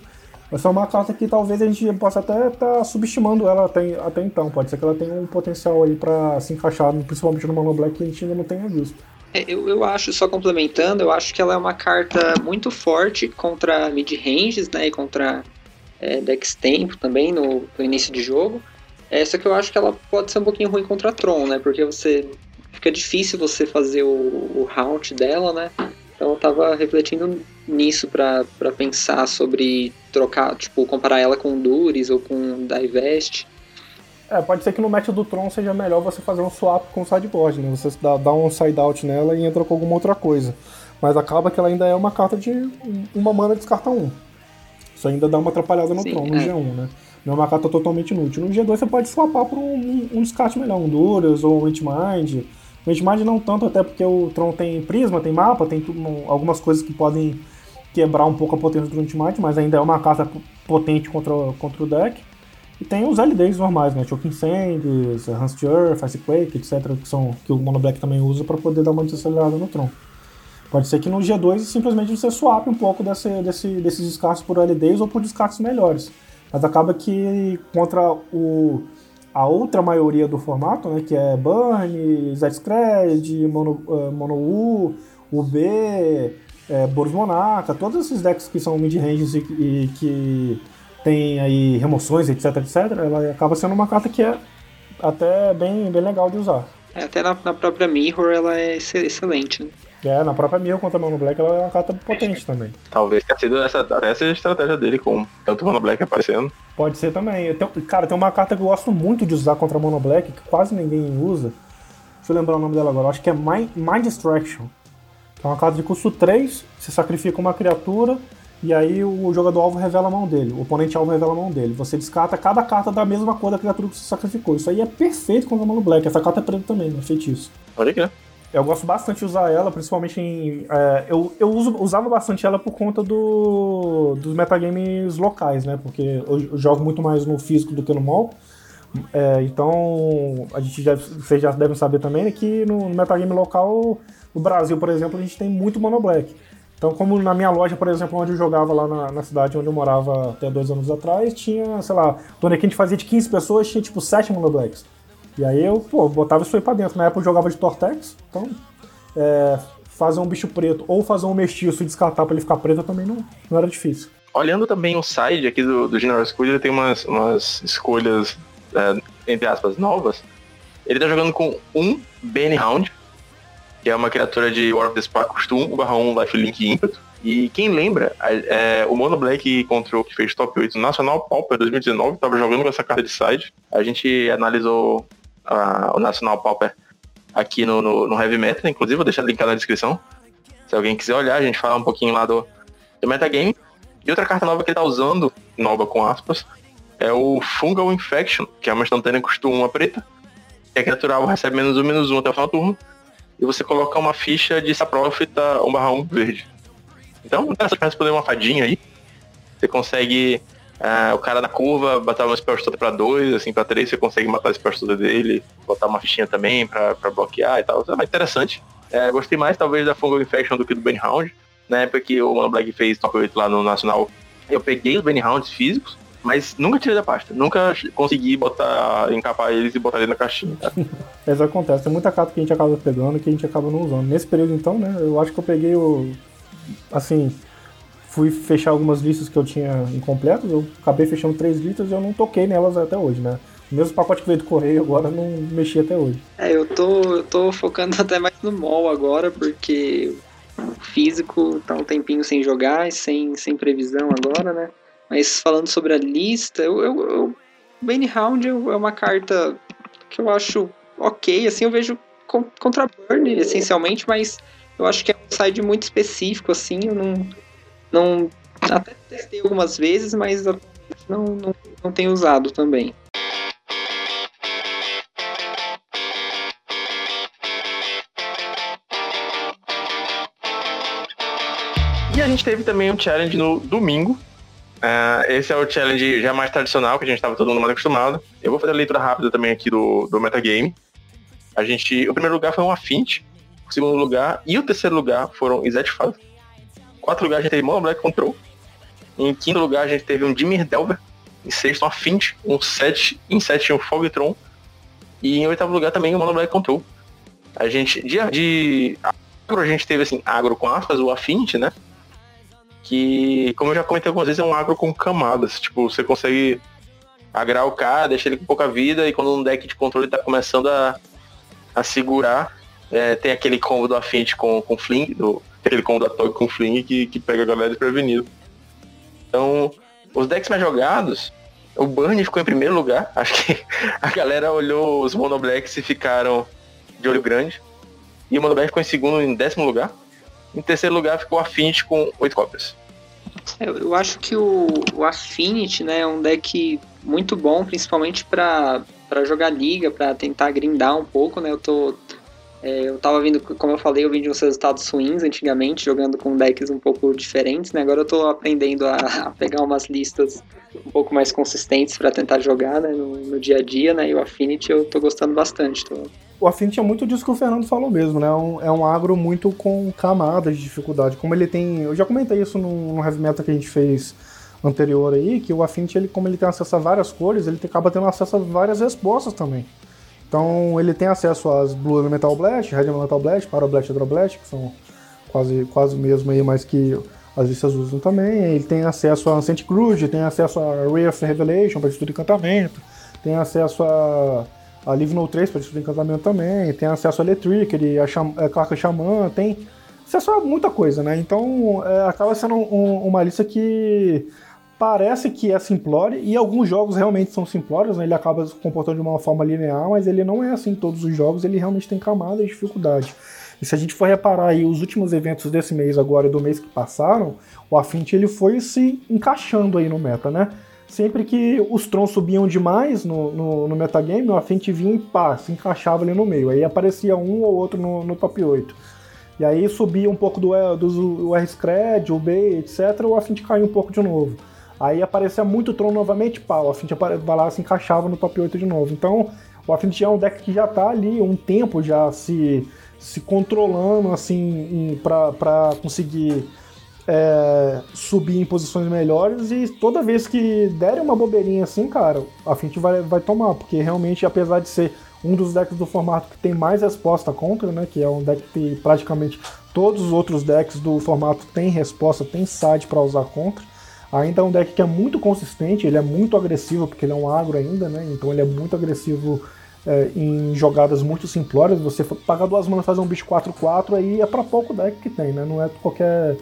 essa é uma carta que talvez a gente possa até estar tá subestimando ela até, até então. Pode ser que ela tenha um potencial aí para se encaixar, principalmente no Mono Black, que a gente ainda não tenha visto. É, eu, eu acho, só complementando, eu acho que ela é uma carta muito forte contra mid-ranges, né? E contra é, decks tempo também no, no, início de jogo. É, só que eu acho que ela pode ser um pouquinho ruim contra Tron, né? Porque você. Fica difícil você fazer o, o haunt dela, né? Então eu tava refletindo nisso para pensar sobre trocar, tipo, comparar ela com Duris ou com Divest. É, pode ser que no match do Tron seja melhor você fazer um swap com o sideboard, né? Você dá, dá um side out nela e entra com alguma outra coisa. Mas acaba que ela ainda é uma carta de. uma mana descarta um. Isso ainda dá uma atrapalhada no Sim, Tron, no é. G1, né? Não é uma carta totalmente inútil. No G2 você pode swapar por um, um descarte melhor, um Duras ou um Witchmind. O Witchmind não tanto, até porque o Tron tem prisma, tem mapa, tem tudo, algumas coisas que podem quebrar um pouco a potência do Witchmind, mas ainda é uma carta potente contra, contra o deck. E tem os LDs normais, né? Choking Sands, Hans Earth, Icequake, etc. Que, são, que o Mono Black também usa para poder dar uma desacelerada no Tron. Pode ser que no G2 simplesmente você swap um pouco desse, desse, desses descartes por LDs ou por descartes melhores. Mas acaba que contra o, a outra maioria do formato, né, que é Burn, Zed Mono, uh, Mono U, UB, é, Boros Monarca, todos esses decks que são mid-ranges e, e que tem aí remoções, etc, etc, ela acaba sendo uma carta que é até bem, bem legal de usar. É, até na, na, própria Mirror ela é excelente, né? É, na própria Mil contra Mono Black ela é uma carta potente também. Talvez tenha sido essa, essa a estratégia dele com tanto Mono Black aparecendo. Pode ser também. Tenho, cara, tem uma carta que eu gosto muito de usar contra Mono Black, que quase ninguém usa. Deixa eu lembrar o nome dela agora. Acho que é Mind, Mind Distraction. Que é uma carta de custo 3, você sacrifica uma criatura e aí o jogador alvo revela a mão dele, o oponente alvo revela a mão dele. Você descarta cada carta da mesma cor da criatura que você sacrificou. Isso aí é perfeito contra o Mono Black. Essa carta é preta também, né? Feitiço. Olha que Eu gosto bastante de usar ela, principalmente em. É, eu eu uso, usava bastante ela por conta do, dos metagames locais, né? Porque eu, eu jogo muito mais no físico do que no mall. É, então, a gente já, vocês já devem saber também né, que no, no metagame local, no Brasil, por exemplo, a gente tem muito Mono Black. Então, como na minha loja, por exemplo, onde eu jogava lá na, na cidade onde eu morava até dois anos atrás, tinha, sei lá, quando a gente fazia de 15 pessoas, tinha tipo 7 Mono Blacks. E aí eu, pô, botava isso aí pra dentro. Na época eu jogava de Tortex, então é, fazer um bicho preto ou fazer um mestiço e descartar pra ele ficar preto também não, não era difícil. Olhando também o side aqui do, do General School, ele tem umas, umas escolhas, é, entre aspas, novas. Ele tá jogando com um Benny Hound, que é uma criatura de War of the Spark, custa 1 barra 1 Lifelink ímpeto. E quem lembra, é, o Mono Black Control, que fez top 8 Nacional Pauper 2019, tava jogando com essa carta de side. A gente analisou a, o Nacional Pauper aqui no, no, no, Heavy Metal, inclusive vou deixar linkado na descrição. Se alguém quiser olhar, a gente fala um pouquinho lá do, do metagame. E outra carta nova que ele tá usando, nova com aspas, é o Fungal Infection, que é uma instantânea custo 1 preta. Que a criatura recebe menos 1, menos 1 até o final do turno. E você coloca uma ficha de Saprofita 1 barra 1 verde. Então, nessa pra responder uma fadinha aí, você consegue Uh, o cara na curva botar uma Spell Stutter pra 2, assim, pra 3, você consegue matar a Spell Stutter dele, botar uma fichinha também pra, pra bloquear e tal. É interessante. É, gostei mais, talvez, da Fungal Infection do que do Round. Na época que o Mono Black fez top 8 lá no Nacional, eu peguei os Rounds físicos, mas nunca tirei da pasta. Nunca consegui botar, encapar eles e botar ele na caixinha. Tá? [laughs] Isso acontece. Tem muita carta que a gente acaba pegando que a gente acaba não usando. Nesse período, então, né, eu acho que eu peguei o... Assim, fui fechar algumas listas que eu tinha incompletas, eu acabei fechando três listas e eu não toquei nelas até hoje, né? O mesmo pacote que veio do correio agora não mexi até hoje. É, eu tô, eu tô focando [laughs] até mais no mall agora, porque físico tá um tempinho sem jogar e sem, sem previsão agora, né? Mas falando sobre a lista, eu, eu, eu Bane Round é uma carta que eu acho ok, assim, eu vejo contra Burn, essencialmente, mas eu acho que é um side muito específico, assim, eu não não até testei algumas vezes, mas não, não, não tenho usado também. E a gente teve também um challenge no domingo. Uh, esse é o challenge já mais tradicional, que a gente estava todo mundo mais acostumado. Eu vou fazer a leitura rápida também aqui do, do metagame. A gente, o primeiro lugar foi um Affinity, o segundo lugar e o terceiro lugar foram Izet Fado quarto lugar a gente teve Mono Black Control. Em quinto lugar a gente teve um Dimir Delver. Em sexto, uma Fint, um 7. Em sétimo, um Fogtron. E em oitavo lugar também o Mono Black Control. A gente, de, de agro, a gente teve assim, agro com aspas, o Affinity, né? Que, como eu já comentei algumas vezes, é um agro com camadas. Tipo, você consegue agrar o cara, deixar ele com pouca vida, e quando um deck de controle tá começando a, a segurar, é, tem aquele combo do Affinity com, com Fling, do, aquele combo da Tog com Fling que, que pega a galera desprevenido. Então, os decks mais jogados, o Burn ficou em primeiro lugar. [laughs] Acho que a galera olhou os Mono Blacks e ficaram de olho grande. E o Mono Black ficou em segundo em décimo lugar. Em terceiro lugar ficou o Affinity com oito cópias. É, eu acho que o, o Affinity né, é um deck muito bom, principalmente para jogar liga, para tentar grindar um pouco, né? Eu tô é, eu tava vindo, como eu falei, eu vim de uns resultados ruins antigamente, jogando com decks um pouco diferentes, né? Agora eu tô aprendendo a, [laughs] a pegar umas listas um pouco mais consistentes para tentar jogar né? No, no, dia a dia, né? E o Affinity eu tô gostando bastante. Tô... O Affinity é muito disso que o Fernando falou mesmo, né? É um, é um agro muito com camadas de dificuldade. Como ele tem. Eu já comentei isso no, no Heavy Metal que a gente fez anterior aí, que o Affinity, ele, como ele tem acesso a várias cores, ele acaba tendo acesso a várias respostas também. Então ele tem acesso às Blue Elemental Blast, Red Elemental Blast, Blast, Hydro Blast, que são quase, quase mesmo aí, mas que as listas usam também. Ele tem acesso a Ancient Crude, tem acesso a Ray of Revelation para destruir encantamento, tem acesso a, a Live No 3 para destruir encantamento também, tem acesso a Electric, ele, a, Cham, a Clarka Xamã, tem acessa muita coisa, né? Então é, acaba sendo um, uma lista que parece que é simplório, e alguns jogos realmente são simplórios, né? ele acaba se comportando de uma forma linear, mas ele não é assim em todos os jogos, ele realmente tem camadas de dificuldade. E se a gente for reparar aí os últimos eventos desse mês agora e do mês que passaram, o Affinity ele foi se encaixando aí no meta, né? Sempre que os trons subiam demais no, no, no metagame, o Affinity vinha e pá, se encaixava ali no meio. Aí aparecia um ou outro no, no top 8. E aí subia um pouco do, do, R-Scred, o B, etc. O Affinity caiu um pouco de novo. Aí aparecia muito Tron novamente, pau, o Affinity vai lá se encaixava no top 8 de novo. Então, o Affinity é um deck que já tá ali um tempo já se, se controlando, assim, para conseguir é, subir em posições melhores e toda vez que derem uma bobeirinha assim, cara, a Affinity vai, vai tomar, porque realmente, apesar de ser um dos decks do formato que tem mais resposta contra, né, que é um deck que praticamente todos os outros decks do formato têm resposta, tem side para usar contra, Ainda é um deck que é muito consistente, ele é muito agressivo, porque ele é um agro ainda, né? Então ele é muito agressivo é, em jogadas muito simplórias. Você pagar duas manas fazer um bicho 4-4 aí é para pouco deck que tem, né? Não é qualquer,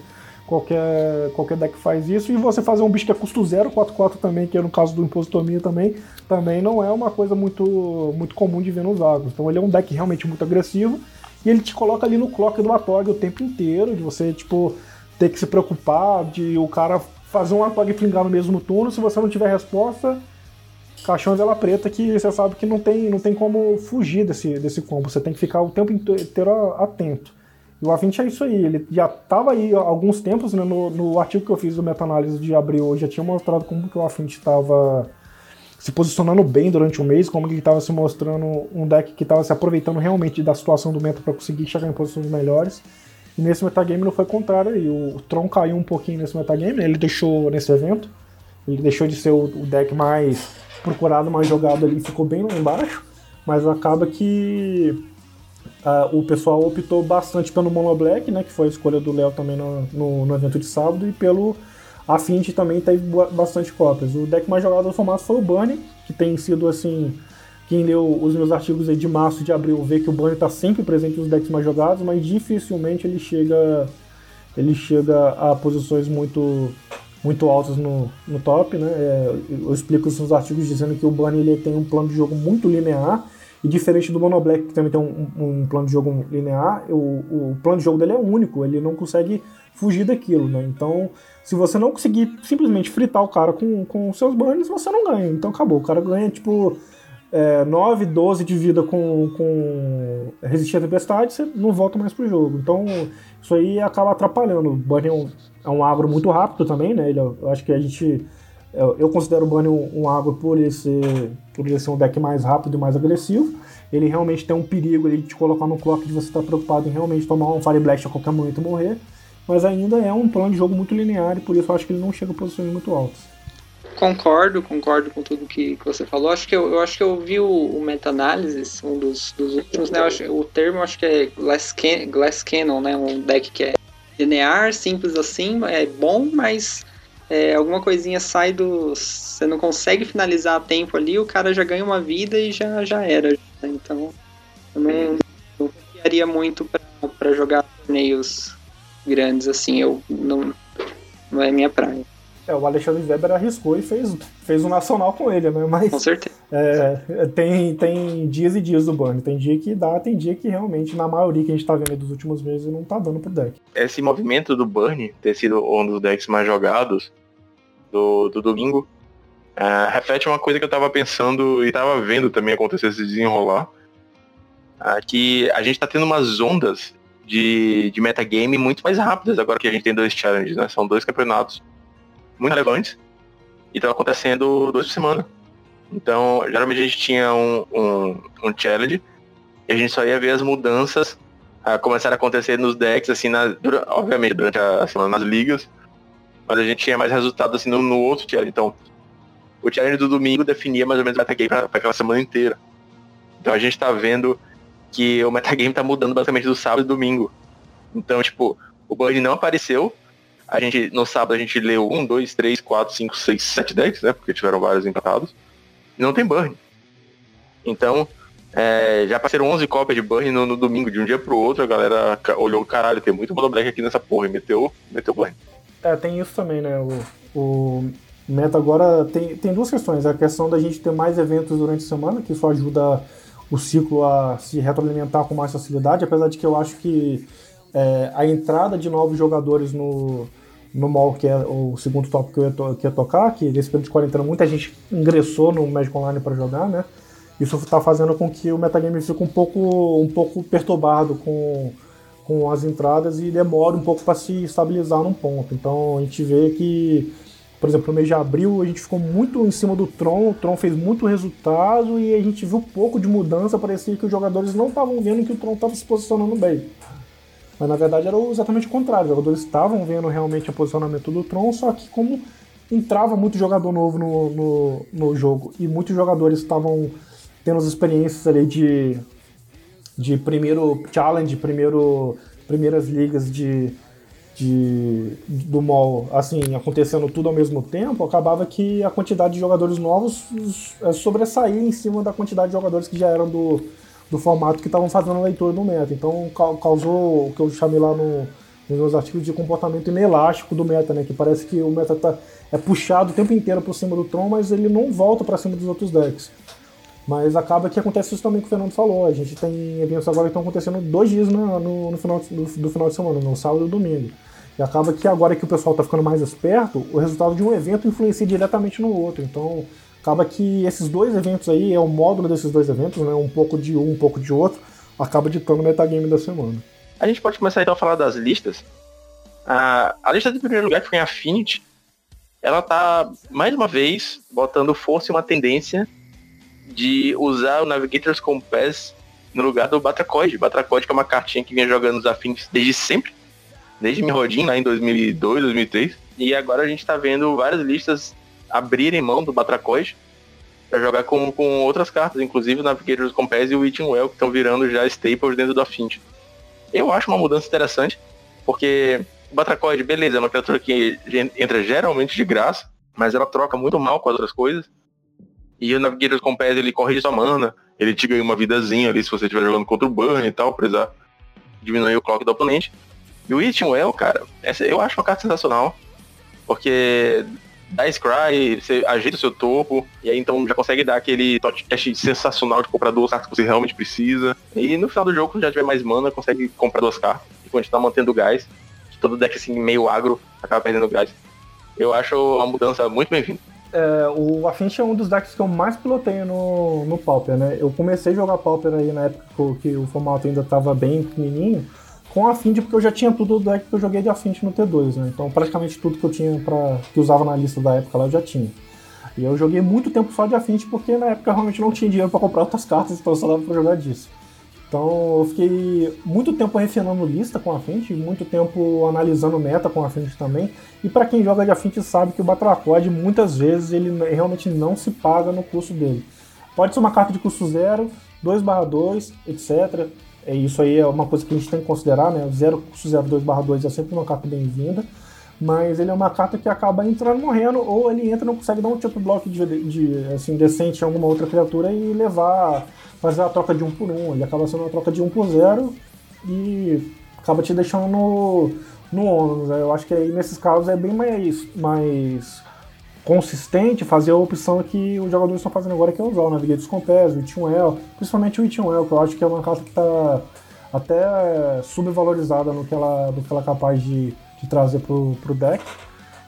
qualquer, qualquer deck faz isso. E você fazer um bicho que é custo 0, 4-4 também, que é no caso do Impositomia também, também não é uma coisa muito, muito comum de ver nos agros. Então ele é um deck realmente muito agressivo. E ele te coloca ali no clock do Atog o tempo inteiro, de você, tipo, ter que se preocupar de o cara fazer um Atog flingar no mesmo turno, se você não tiver resposta, caixão vela preta que você sabe que não tem, não tem como fugir desse, desse combo, você tem que ficar o tempo inteiro atento. E o A20 é isso aí, ele já estava aí há alguns tempos, né, no, no artigo que eu fiz do meta-análise de abril, eu já tinha mostrado como que o A20 estava se posicionando bem durante o mês, como ele estava se mostrando um deck que estava se aproveitando realmente da situação do meta para conseguir chegar em posições melhores. E nesse metagame não foi contrário aí. O Tron caiu um pouquinho nesse metagame, né? ele deixou nesse evento. Ele deixou de ser o, deck mais procurado, mais jogado ali, ficou bem lá embaixo. Mas acaba que uh, o pessoal optou bastante pelo Mono Black, né? Que foi a escolha do Léo também no, no, no, evento de sábado, e pelo Affinity também teve bastante cópias. O deck mais jogado do formato foi o Bunny, que tem sido assim quem leu os meus artigos aí de março e de abril vê que o Bunny está sempre presente nos decks mais jogados, mas dificilmente ele chega ele chega a posições muito muito altas no, no top, né? É, eu explico isso nos artigos dizendo que o Bunny ele tem um plano de jogo muito linear e diferente do Mono Black que também tem um, um, plano de jogo linear, o, o plano de jogo dele é único, ele não consegue fugir daquilo, né? Então, se você não conseguir simplesmente fritar o cara com, com seus bans, você não ganha. Então acabou, o cara ganha tipo é, 9, 12 de vida com, com resistir à tempestade, você não volta mais pro jogo. Então, isso aí acaba atrapalhando. O Bunny é um, é um agro muito rápido também, né? Ele, eu acho que a gente. Eu, eu considero o Bunny um, um agro por ele, ser, por ele ser um deck mais rápido e mais agressivo. Ele realmente tem um perigo ali de te colocar no clock de você estar tá preocupado em realmente tomar um Fire Blast a qualquer momento e morrer. Mas ainda é um plano de jogo muito linear e por isso eu acho que ele não chega a posições muito altas. Concordo, concordo com tudo que, que você falou. Acho que eu, eu acho que eu vi o, o meta-análise, um dos, dos últimos, né? Acho, o termo acho que é Glass, Can Glass Cannon, né? Um deck que é linear, simples assim, é bom, mas é, alguma coisinha sai do. Você não consegue finalizar a tempo ali, o cara já ganha uma vida e já, já era. Né? Então, eu não, não confiaria muito para jogar torneios grandes assim. Eu não, não é minha praia. É, o Alexandre Weber arriscou e fez, fez um nacional com ele, né? Mas, com certeza. É, tem, tem dias e dias do Burn. Tem dia que dá, tem dia que realmente, na maioria que a gente tá vendo dos últimos meses, não tá dando pro deck. Esse movimento do Burn ter sido um dos decks mais jogados do, do domingo uh, reflete uma coisa que eu tava pensando e tava vendo também acontecer se desenrolar. Uh, que a gente tá tendo umas ondas de, de metagame muito mais rápidas agora que a gente tem dois challenges, né? São dois campeonatos muito relevantes e estão acontecendo duas por semana. Então, geralmente a gente tinha um, um, um, challenge e a gente só ia ver as mudanças a começar a acontecer nos decks, assim, na, obviamente, durante a semana nas ligas, mas a gente tinha mais resultados assim no, no outro challenge. Então, o challenge do domingo definia mais ou menos o metagame para aquela semana inteira. Então a gente está vendo que o metagame está mudando basicamente do sábado e domingo. Então, tipo, o Bird não apareceu, a gente, no sábado a gente leu 1, 2, 3, 4, 5, 6, 7 decks, né? Porque tiveram vários empatados. Não tem burn. Então, É, já passaram 11 cópias de Burn no, no, domingo, de um dia pro outro, a galera olhou, caralho, tem muito Mono Black aqui nessa porra e meteu, meteu Burn. É, tem isso também, né? O, o Meta agora tem, tem duas questões. A questão da gente ter mais eventos durante a semana, que isso ajuda o ciclo a se retroalimentar com mais facilidade, apesar de que eu acho que é, a entrada de novos jogadores no, no mall, que é o segundo tópico que eu ia, que ia tocar, que nesse período de quarentena muita gente ingressou no Magic Online para jogar, né? Isso está fazendo com que o metagame fique um pouco, um pouco perturbado com, com as entradas e demore um pouco para se estabilizar num ponto. Então a gente vê que, por exemplo, no mês de abril a gente ficou muito em cima do Tron, o Tron fez muito resultado e a gente viu pouco de mudança, parecia que os jogadores não estavam vendo que o Tron estava se posicionando bem. Mas na verdade era exatamente o contrário. Os jogadores estavam vendo realmente o posicionamento do Tron, só que como entrava muito jogador novo no, no, no jogo e muitos jogadores estavam tendo as experiências ali de, de primeiro challenge, primeiro, primeiras ligas de, de, do mall, assim, acontecendo tudo ao mesmo tempo, acabava que a quantidade de jogadores novos é, sobressaía em cima da quantidade de jogadores que já eram do, do formato que estavam fazendo a leitura do meta. Então causou o que eu chamei lá no, nos meus artigos de comportamento inelástico do meta, né? Que parece que o meta tá, é puxado o tempo inteiro por cima do Tron, mas ele não volta para cima dos outros decks. Mas acaba que acontece isso também que o Fernando falou. A gente tem eventos agora que estão acontecendo dois dias no, no, no final, do, do, final de semana, no sábado e domingo. E acaba que agora que o pessoal está ficando mais esperto, o resultado de um evento influencia diretamente no outro. Então acaba que esses dois eventos aí, é o módulo desses dois eventos, né, um pouco de um, um pouco de outro, acaba ditando o metagame da semana. A gente pode começar então a falar das listas. A, a lista de primeiro lugar, que foi em Affinity, ela tá, mais uma vez, botando força em uma tendência de usar o Navigator's Compass no lugar do Batracoid. Batracoid que é uma cartinha que vinha jogando os Affinities desde sempre, desde Mirrodin, lá em 2002, 2003. E agora a gente tá vendo várias listas abrirem mão do Batracoid para jogar com, com outras cartas, inclusive o Navigator's Compass e o Eating Well, que estão virando já staples dentro do Affinity. Eu acho uma mudança interessante, porque o Batracoid, beleza, é uma criatura que entra geralmente de graça, mas ela troca muito mal com as outras coisas. E o Navigator's Compass, ele corrige sua mana, ele te ganha uma vidazinha ali se você estiver jogando contra o Burn e tal, precisar diminuir o clock do oponente. E o Eating Well, cara, essa eu acho uma carta sensacional, porque dá Scry, você ajeita o seu topo, e aí então já consegue dar aquele teste sensacional de comprar duas cartas que você realmente precisa. E no final do jogo, quando já tiver mais mana, consegue comprar duas cartas e continuar mantendo o gás. Todo deck assim, meio agro, acaba perdendo gás. Eu acho uma mudança muito bem-vinda. É, o Affinity é um dos decks que eu mais pilotei no, no Pauper, né? Eu comecei a jogar Pauper aí na época que o formato ainda estava bem pequenininho, com Affinity, porque eu já tinha tudo do deck que eu joguei de Affinity no T2, né? Então praticamente tudo que eu tinha para que usava na lista da época lá eu já tinha. E eu joguei muito tempo só de Affinity porque na época eu realmente não tinha dinheiro para comprar outras cartas, então só dava pra jogar disso. Então eu fiquei muito tempo refinando lista com Affinity, muito tempo analisando meta com Affinity também. E para quem joga de Affinity sabe que o Batracode muitas vezes ele realmente não se paga no custo dele. Pode ser uma carta de custo zero, 2/2, etc. É, isso aí é uma coisa que a gente tem que considerar, né? Zero custo 0, 2/2 é sempre uma carta bem-vinda, mas ele é uma carta que acaba entrando morrendo, ou ele entra e não consegue dar um tipo block de, de, assim, decente em alguma outra criatura e levar, fazer a troca de um por um. Ele acaba sendo uma troca de um por zero e acaba te deixando no, no ônus. Né? Eu acho que aí nesses casos é bem mais, mais consistente fazer a opção que os jogadores estão fazendo agora, que é usar o Navigator Compass, o Itinwell, principalmente o Itinwell, que eu acho que é uma carta que está até subvalorizada no que ela, no que ela é capaz de, de trazer pro, pro deck.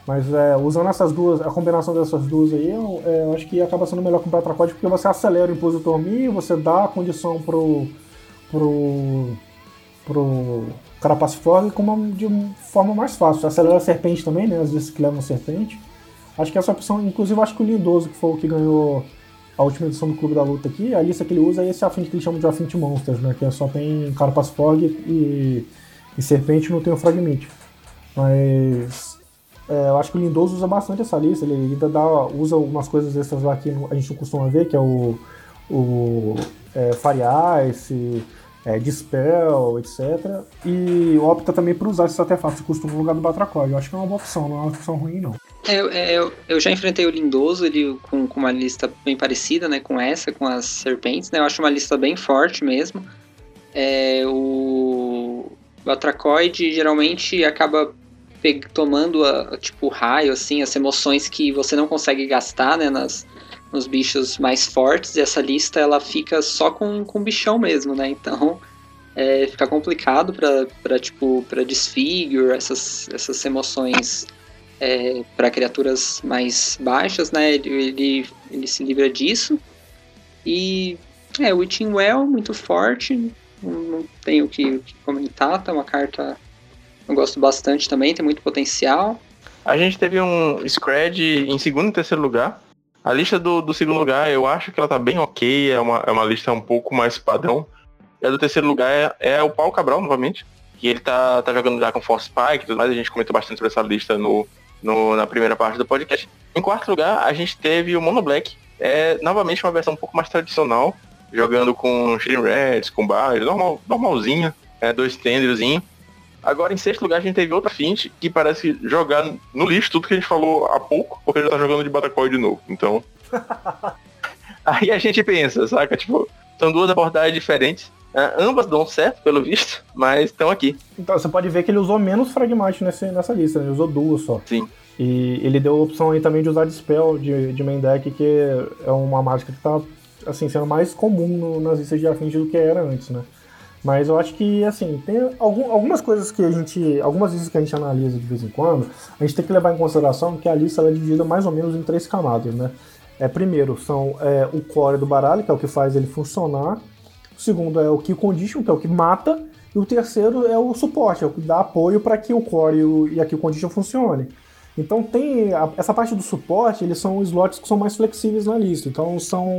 Mas é, usando essas duas, a combinação dessas duas aí, eu, é, eu acho que acaba sendo melhor com o porque você acelera o impulso do você dá a condição pro. pro. pro Carapace Frog de forma mais fácil. Você acelera a serpente também, né? Às vezes que levam serpente. Acho que essa opção, inclusive acho que o Lindoso, que foi o que ganhou a última edição do Clube da Luta aqui, a lista que ele usa é esse afim que eles chamam de Affinity Monsters, né? Que é só tem Carapace Frog e, e Serpente não tem o Fragment. Mas é, eu acho que o Lindoso usa bastante essa lista, ele ainda dá, usa algumas coisas extras lá que a gente não costuma ver, que é o, o é, Fire Ice, é, Dispel, etc. E opta também por usar esses artefatos de custo no lugar do Batracóide. Eu acho que é uma boa opção, não é uma opção ruim, não. É, eu, eu, eu, já enfrentei o Lindoso ele com, com, uma lista bem parecida, né, com essa, com as serpentes, né, eu acho uma lista bem forte mesmo. É, o Batracoide geralmente acaba tomando a, tipo raio, assim, as emoções que você não consegue gastar, né, nas, nos bichos mais fortes, e essa lista ela fica só com, com bichão mesmo, né, então é, fica complicado para tipo, para Disfigure, essas, essas emoções é, para criaturas mais baixas, né? Ele, ele, ele, se livra disso. E é, o Well, muito forte, não, não tenho o que, que, comentar, tá uma carta eu gosto bastante também, tem muito potencial. A gente teve um Scred em segundo e terceiro lugar. A lista do, do segundo lugar, eu acho que ela tá bem ok, é uma, é uma lista um pouco mais padrão. E a do terceiro lugar é, é o Paulo Cabral, novamente. Que ele tá, tá jogando já com Force Spike e tudo mais. A gente comentou bastante sobre essa lista no, no, na primeira parte do podcast. Em quarto lugar, a gente teve o Mono Black. É novamente uma versão um pouco mais tradicional, jogando com Shirin Reds, com Barry, normal, normalzinha, é, dois tenderzinho. Agora, em sexto lugar, a gente teve outra Fint que parece jogar no lixo tudo que a gente falou há pouco, porque ele tá jogando de Batacol de novo. Então. [laughs] aí a gente pensa, saca? Tipo, são duas abordagens diferentes. É, ambas dão certo, pelo visto, mas estão aqui. Então, você pode ver que ele usou menos fragmático nessa, nessa lista, né? ele usou duas só. Sim. E ele deu a opção aí também de usar Dispel de, de main deck, que é uma mágica que tá assim, sendo mais comum no, nas listas de Affinity do que era antes, né? Mas eu acho que, assim, tem algum, algumas coisas que a gente. Algumas listas que a gente analisa de vez em quando, a gente tem que levar em consideração que a lista é dividida mais ou menos em três camadas, né? É, primeiro são é, o core do baralho, que é o que faz ele funcionar. O segundo é o key condition, que é o que mata. E o terceiro é o suporte, é o que dá apoio para que o core e, o, e a key condition funcione. Então tem a, essa parte do suporte, eles são slots que são mais flexíveis na lista. Então são,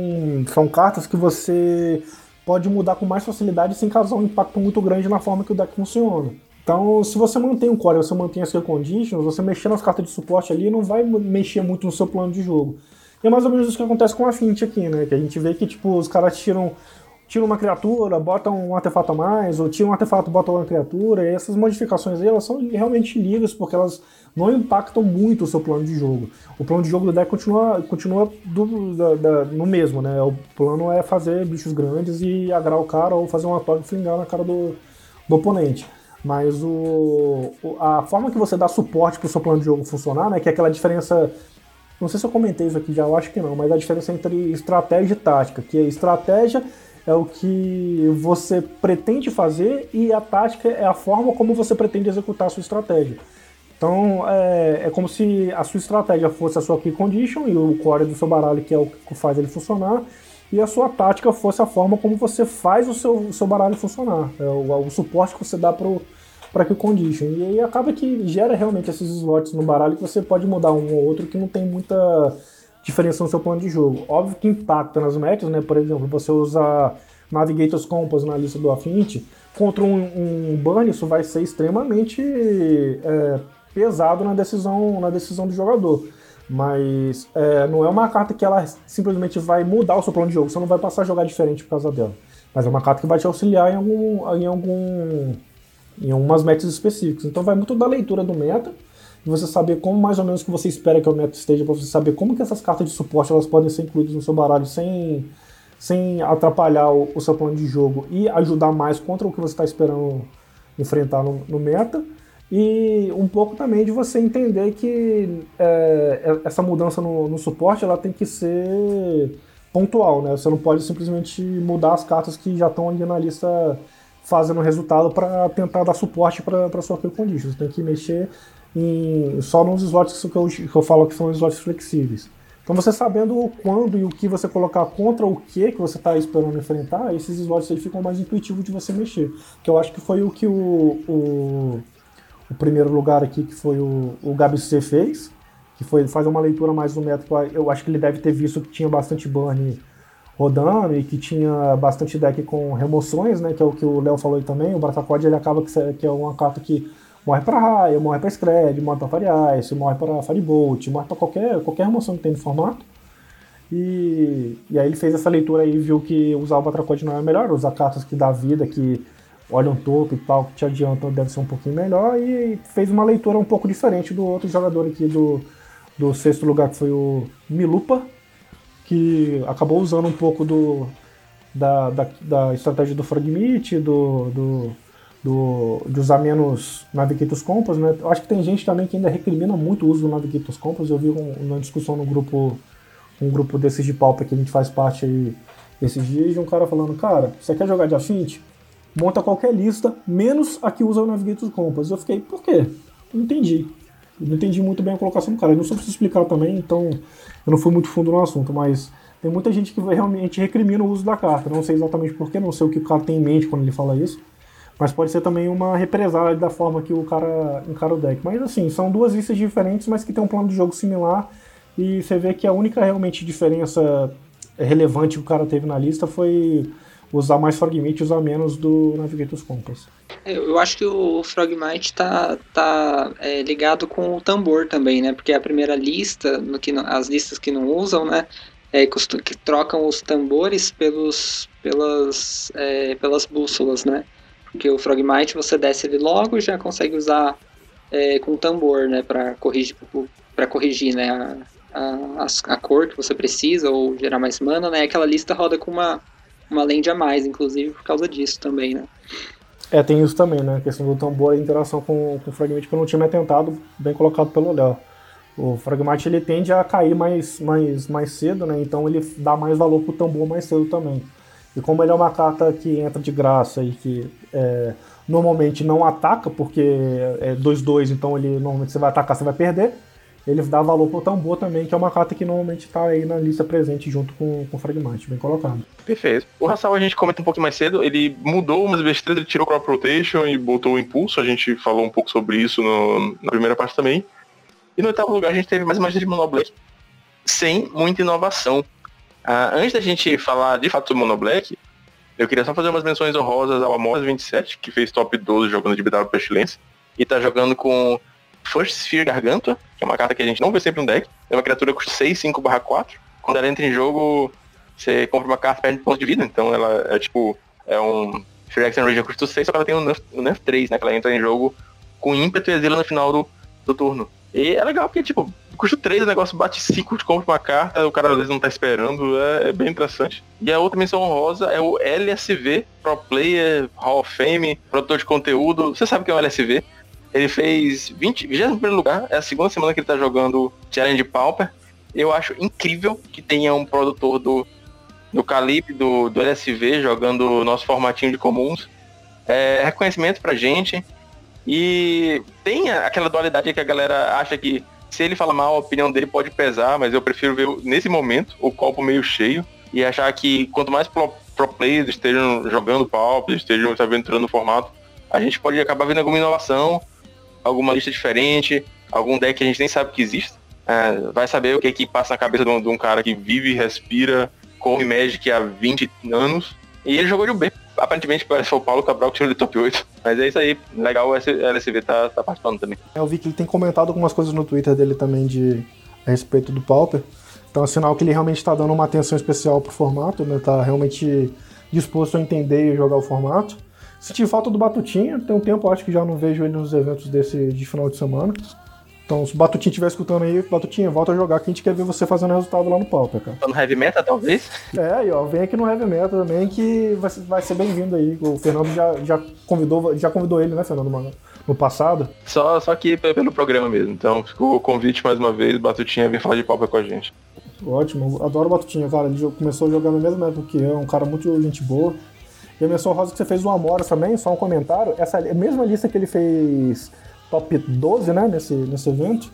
são cartas que você pode mudar com mais facilidade sem causar um impacto muito grande na forma que o deck funciona. Então, se você mantém o core, você mantém as seu conditions, você mexer nas cartas de suporte ali não vai mexer muito no seu plano de jogo. E é mais ou menos isso que acontece com a Fint aqui, né? Que a gente vê que, tipo, os caras tiram tira uma criatura, bota um artefato a mais, ou tira um artefato, bota uma criatura, e essas modificações aí, elas são realmente livres, porque elas não impactam muito o seu plano de jogo. O plano de jogo do deck continua, continua do, da, da, no mesmo, né? O plano é fazer bichos grandes e agrar o cara, ou fazer uma toga flingar na cara do, do oponente. Mas o, a forma que você dá suporte para o seu plano de jogo funcionar, né? Que é aquela diferença não sei se eu comentei isso aqui já, eu acho que não, mas a diferença entre estratégia e tática, que a estratégia é o que você pretende fazer e a tática é a forma como você pretende executar a sua estratégia. Então é, é como se a sua estratégia fosse a sua key condition e o core do seu baralho que é o que faz ele funcionar e a sua tática fosse a forma como você faz o seu, o seu baralho funcionar, é o, o suporte que você dá para para que condition. E aí acaba que gera realmente esses slots no baralho que você pode mudar um ou outro que não tem muita diferença no seu plano de jogo. Óbvio que impacta nas matches, né? Por exemplo, você usa Navigator's Compass na lista do Affinity, contra um, um burn, isso vai ser extremamente é, pesado na decisão, na decisão do jogador. Mas é, não é uma carta que ela simplesmente vai mudar o seu plano de jogo, você não vai passar a jogar diferente por causa dela. Mas é uma carta que vai te auxiliar em algum. em algum. em algumas metas específicas. Então vai muito da leitura do meta e você saber como mais ou menos que você espera que o meta esteja, para você saber como que essas cartas de suporte elas podem ser incluídas no seu baralho sem, sem atrapalhar o, o seu plano de jogo e ajudar mais contra o que você está esperando enfrentar no, no, meta. E um pouco também de você entender que é, é, essa mudança no, no, suporte ela tem que ser pontual, né? Você não pode simplesmente mudar as cartas que já estão ali na lista fazendo resultado para tentar dar suporte para sua kill condition. Você tem que mexer em, só nos slots que eu, que eu falo que são slots flexíveis. Então você sabendo quando e o que você colocar contra o que que você está esperando enfrentar, esses slots aí ficam mais intuitivos de você mexer. Que eu acho que foi o que o, o, o primeiro lugar aqui, que foi o, o C fez, que foi fazer uma leitura mais do método. Eu acho que ele deve ter visto que tinha bastante burn rodando e que tinha bastante deck com remoções, né? Que é o que o Léo falou aí também. O Bratacode ele acaba que, que é uma carta que morre para raia, morre para Scred, morre para Fire Ice, morre para Firebolt, morre para qualquer, qualquer remoção que tem no formato. E, e aí ele fez essa leitura aí viu que usar o Batracode não é melhor, usar cartas que dá vida, que olham topo e tal, que te adiantam, deve ser um pouquinho melhor. E fez uma leitura um pouco diferente do outro jogador aqui do, do sexto lugar, que foi o Milupa, que acabou usando um pouco do, da, da, da estratégia do Fragmite, do, do, do, de usar menos Navigator's Compass, né? Eu acho que tem gente também que ainda recrimina muito o uso do Navigator's Compass. Eu vi um, uma discussão no grupo um grupo desses de pauta que a gente faz parte aí esses dias, de um cara falando, cara, você quer jogar de Affinity? Monta qualquer lista, menos a que usa o Navigator Compass. Eu fiquei, por quê? Não entendi. Não entendi muito bem a colocação do cara. Eu não soube se explicar também, então eu não fui muito fundo no assunto, mas tem muita gente que realmente recrimina o uso da carta. Não sei exatamente porquê, não sei o que o cara tem em mente quando ele fala isso. Mas pode ser também uma represália da forma que o cara encara o deck. Mas assim, são duas listas diferentes, mas que tem um plano de jogo similar e você vê que a única realmente diferença relevante que o cara teve na lista foi usar mais Frogmite e usar menos do Navigator's Compass. É, eu acho que o Frogmite tá, tá é, ligado com o tambor também, né? Porque a primeira lista, no que as listas que não usam, né? É, que trocam os tambores pelos, pelas, é, pelas bússolas, né? Porque o Frogmite você desce ele logo e já consegue usar é, com tambor, né? Para corrigir, para corrigir, né? A, a, a, cor que você precisa ou gerar mais mana, né? Aquela lista roda com uma, uma lente a mais, inclusive por causa disso também, né? É, tem isso também, né? A questão do tambor e interação com, com o Fragmate que eu não tinha me atentado, bem colocado pelo Léo. O Fragmate ele tende a cair mais, mais, mais cedo, né? Então ele dá mais valor pro tambor mais cedo também. E como ele é uma carta que entra de graça e que é, normalmente não ataca, porque é 2-2, então ele normalmente você vai atacar, você vai perder ele dá valor pro tambor também, que é uma carta que normalmente tá aí na lista presente junto com, o Fragmate, bem colocado. Perfeito. O Rassal a gente comenta um pouco mais cedo, ele mudou umas besteiras, ele tirou o Crop Rotation e botou o Impulso, a gente falou um pouco sobre isso no, na primeira parte também. E no oitavo lugar a gente teve mais uma de Monoblack, sem muita inovação. Ah, antes da gente falar de fato do Monoblack, eu queria só fazer umas menções honrosas ao Amos 27, que fez top 12 jogando de BW Pestilência, e tá jogando com First Sphere Gargantua, que é uma carta que a gente não vê sempre no deck. É uma criatura custa 6, 5 4. Quando ela entra em jogo, você compra uma carta perde pontos de vida. Então ela é tipo, é um Free Action Ranger custa 6, só que ela tem um nerf, um nerf 3, né? Que ela entra em jogo com ímpeto e exila no final do, do turno. E é legal porque, tipo, custa 3, o negócio bate 5, de compra uma carta, o cara às vezes não tá esperando, é, é, bem interessante. E a outra menção honrosa é o LSV, Pro Player, Hall of Fame, produtor de conteúdo. Você sabe o que é o LSV? Ele fez 20, 21 lugar, é a segunda semana que ele tá jogando Challenge Pauper. Eu acho incrível que tenha um produtor do, do calibre do, do LSV jogando nosso formatinho de comuns. É reconhecimento pra gente. E tem aquela dualidade que a galera acha que se ele fala mal, a opinião dele pode pesar, mas eu prefiro ver nesse momento o copo meio cheio e achar que quanto mais pro, pro players estejam jogando pauper, estejam se aventurando no formato, a gente pode acabar vendo alguma inovação alguma lista diferente, algum deck que a gente nem sabe que existe. É, vai saber o que que passa na cabeça de um, de um cara que vive, respira, come Magic há 20 anos. E ele jogou de bem. Aparentemente parece o Paulo Cabral que tirou de top 8. Mas é isso aí. Legal o LSV tá, tá participando também. É, eu vi que ele tem comentado algumas coisas no Twitter dele também de a respeito do Pauper. Então é sinal que ele realmente está dando uma atenção especial pro formato, né? Tá realmente disposto a entender e jogar o formato. Senti falta do Batutinha, tem um tempo acho que já não vejo ele nos eventos desse de final de semana. Então, se o Batutinha estiver escutando aí, Batutinha, volta a jogar que a gente quer ver você fazendo resultado lá no Pauper, cara. Tá no Heavy Metal, talvez? É, aí, ó, vem aqui no Heavy Metal também que vai, vai ser bem-vindo aí. O Fernando já, já, convidou, já convidou ele, né, Fernando, mano, no passado. Só, só aqui pelo programa mesmo. Então, ficou o convite mais uma vez, Batutinha vem falar de Pauper com a gente. Ótimo, adoro o Batutinha, cara. Ele começou a jogar na mesma época que eu, é um cara muito gente boa. E a menção rosa que você fez o Amoras também, só um comentário. Essa mesma lista que ele fez top 12, né, nesse, nesse evento,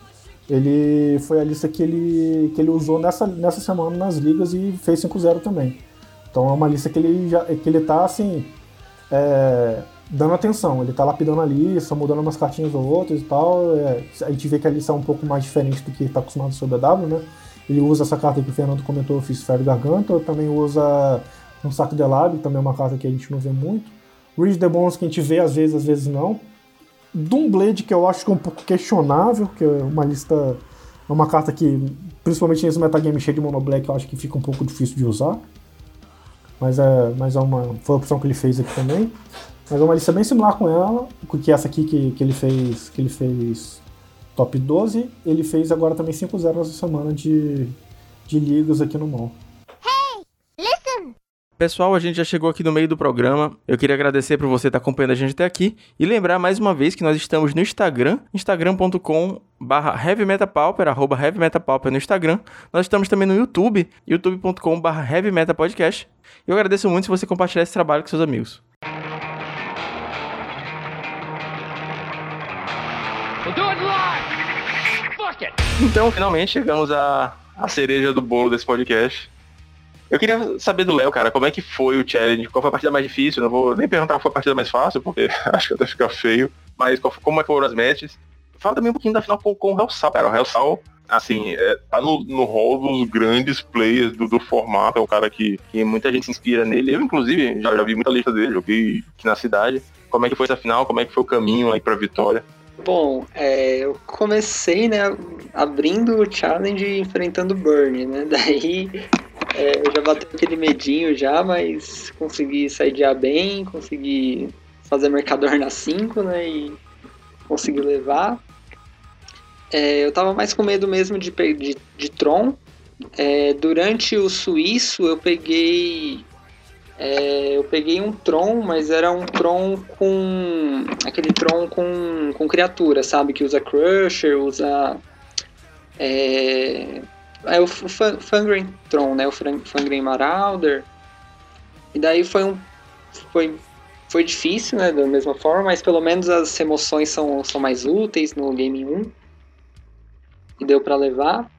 ele foi a lista que ele, que ele usou nessa, nessa semana nas ligas e fez 5-0 também. Então é uma lista que ele, já, que ele tá assim. É, dando atenção, ele tá lapidando a lista, mudando umas cartinhas ou outras e tal. É, a gente vê que a lista é um pouco mais diferente do que está acostumado sobre a W, né? Ele usa essa carta que o Fernando comentou, o Fistfire Garganta, também usa um saco de lab, também é uma carta que a gente não vê muito. Reach the Bones que a gente vê às vezes, às vezes não. Doomblade, que eu acho que é um pouco questionável, que é uma lista É uma carta que, principalmente nesse metagame cheio de mono black, eu acho que fica um pouco difícil de usar. Mas é, mas é uma. Foi a opção que ele fez aqui também. Mas é uma lista bem similar com ela, que essa aqui que, que ele fez. Que ele fez top 12, ele fez agora também 5-0 essa semana de, de ligas aqui no mall. Pessoal, a gente já chegou aqui no meio do programa. Eu queria agradecer por você estar acompanhando a gente até aqui e lembrar mais uma vez que nós estamos no Instagram, instagram.com barra heavymetapauper, arroba heavymetapauper no Instagram. Nós estamos também no YouTube, youtube.com barra heavymetapodcast. Eu agradeço muito se você compartilhar esse trabalho com seus amigos. Então, finalmente chegamos à, à cereja do bolo desse podcast. Eu queria saber do Léo, cara, como é que foi o challenge? Qual foi a partida mais difícil? Não vou nem perguntar qual foi a partida mais fácil, porque [laughs] acho que até fica feio. Mas qual, como é que foram as matches? Fala também um pouquinho da final com, com o Hellsal, cara. O Hellsal, assim, é, tá no, no hall dos grandes players do, do formato. É um cara que, que muita gente se inspira nele. Eu, inclusive, já, já vi muita lista dele, joguei aqui na cidade. Como é que foi essa final? Como é que foi o caminho aí pra vitória? Bom, é, eu comecei, né, abrindo o challenge enfrentando o Burn, né? [laughs] Daí é, já bateu aquele medinho já, mas consegui sair de A bem, consegui fazer Mercador na 5, né? E consegui levar. É, eu tava mais com medo mesmo de, de, de Tron. É, durante o Suíço eu peguei. É, eu peguei um Tron, mas era um Tron com. aquele Tron com, com criatura, sabe? Que usa Crusher, usa. É, é o Fangren Tron, né? O Fangren Marauder. E daí foi um. Foi, foi difícil, né? Da mesma forma, mas pelo menos as emoções são, são mais úteis no Game 1. E deu para levar.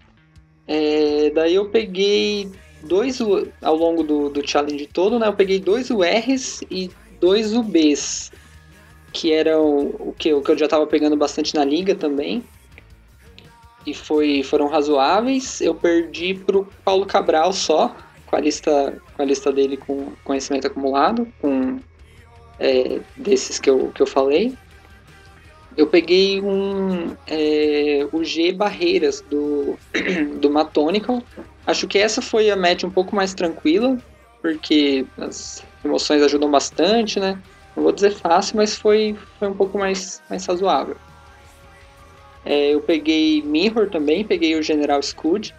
É, daí eu peguei dois ao longo do, do challenge todo, né? Eu peguei dois URs e dois UBs. Que eram o que, o que eu já tava pegando bastante na liga também e foi, foram razoáveis. Eu perdi pro Paulo Cabral só, com a lista, com a lista dele com conhecimento acumulado, com é, desses que eu, que eu falei. Eu peguei um é, o G Barreiras do, [clears throat] do Matonical. Acho que essa foi a match um pouco mais tranquila, porque as emoções ajudam bastante, né? Não vou dizer fácil, mas foi, foi um pouco mais, mais razoável. É, eu peguei Mirror também, peguei o General Scud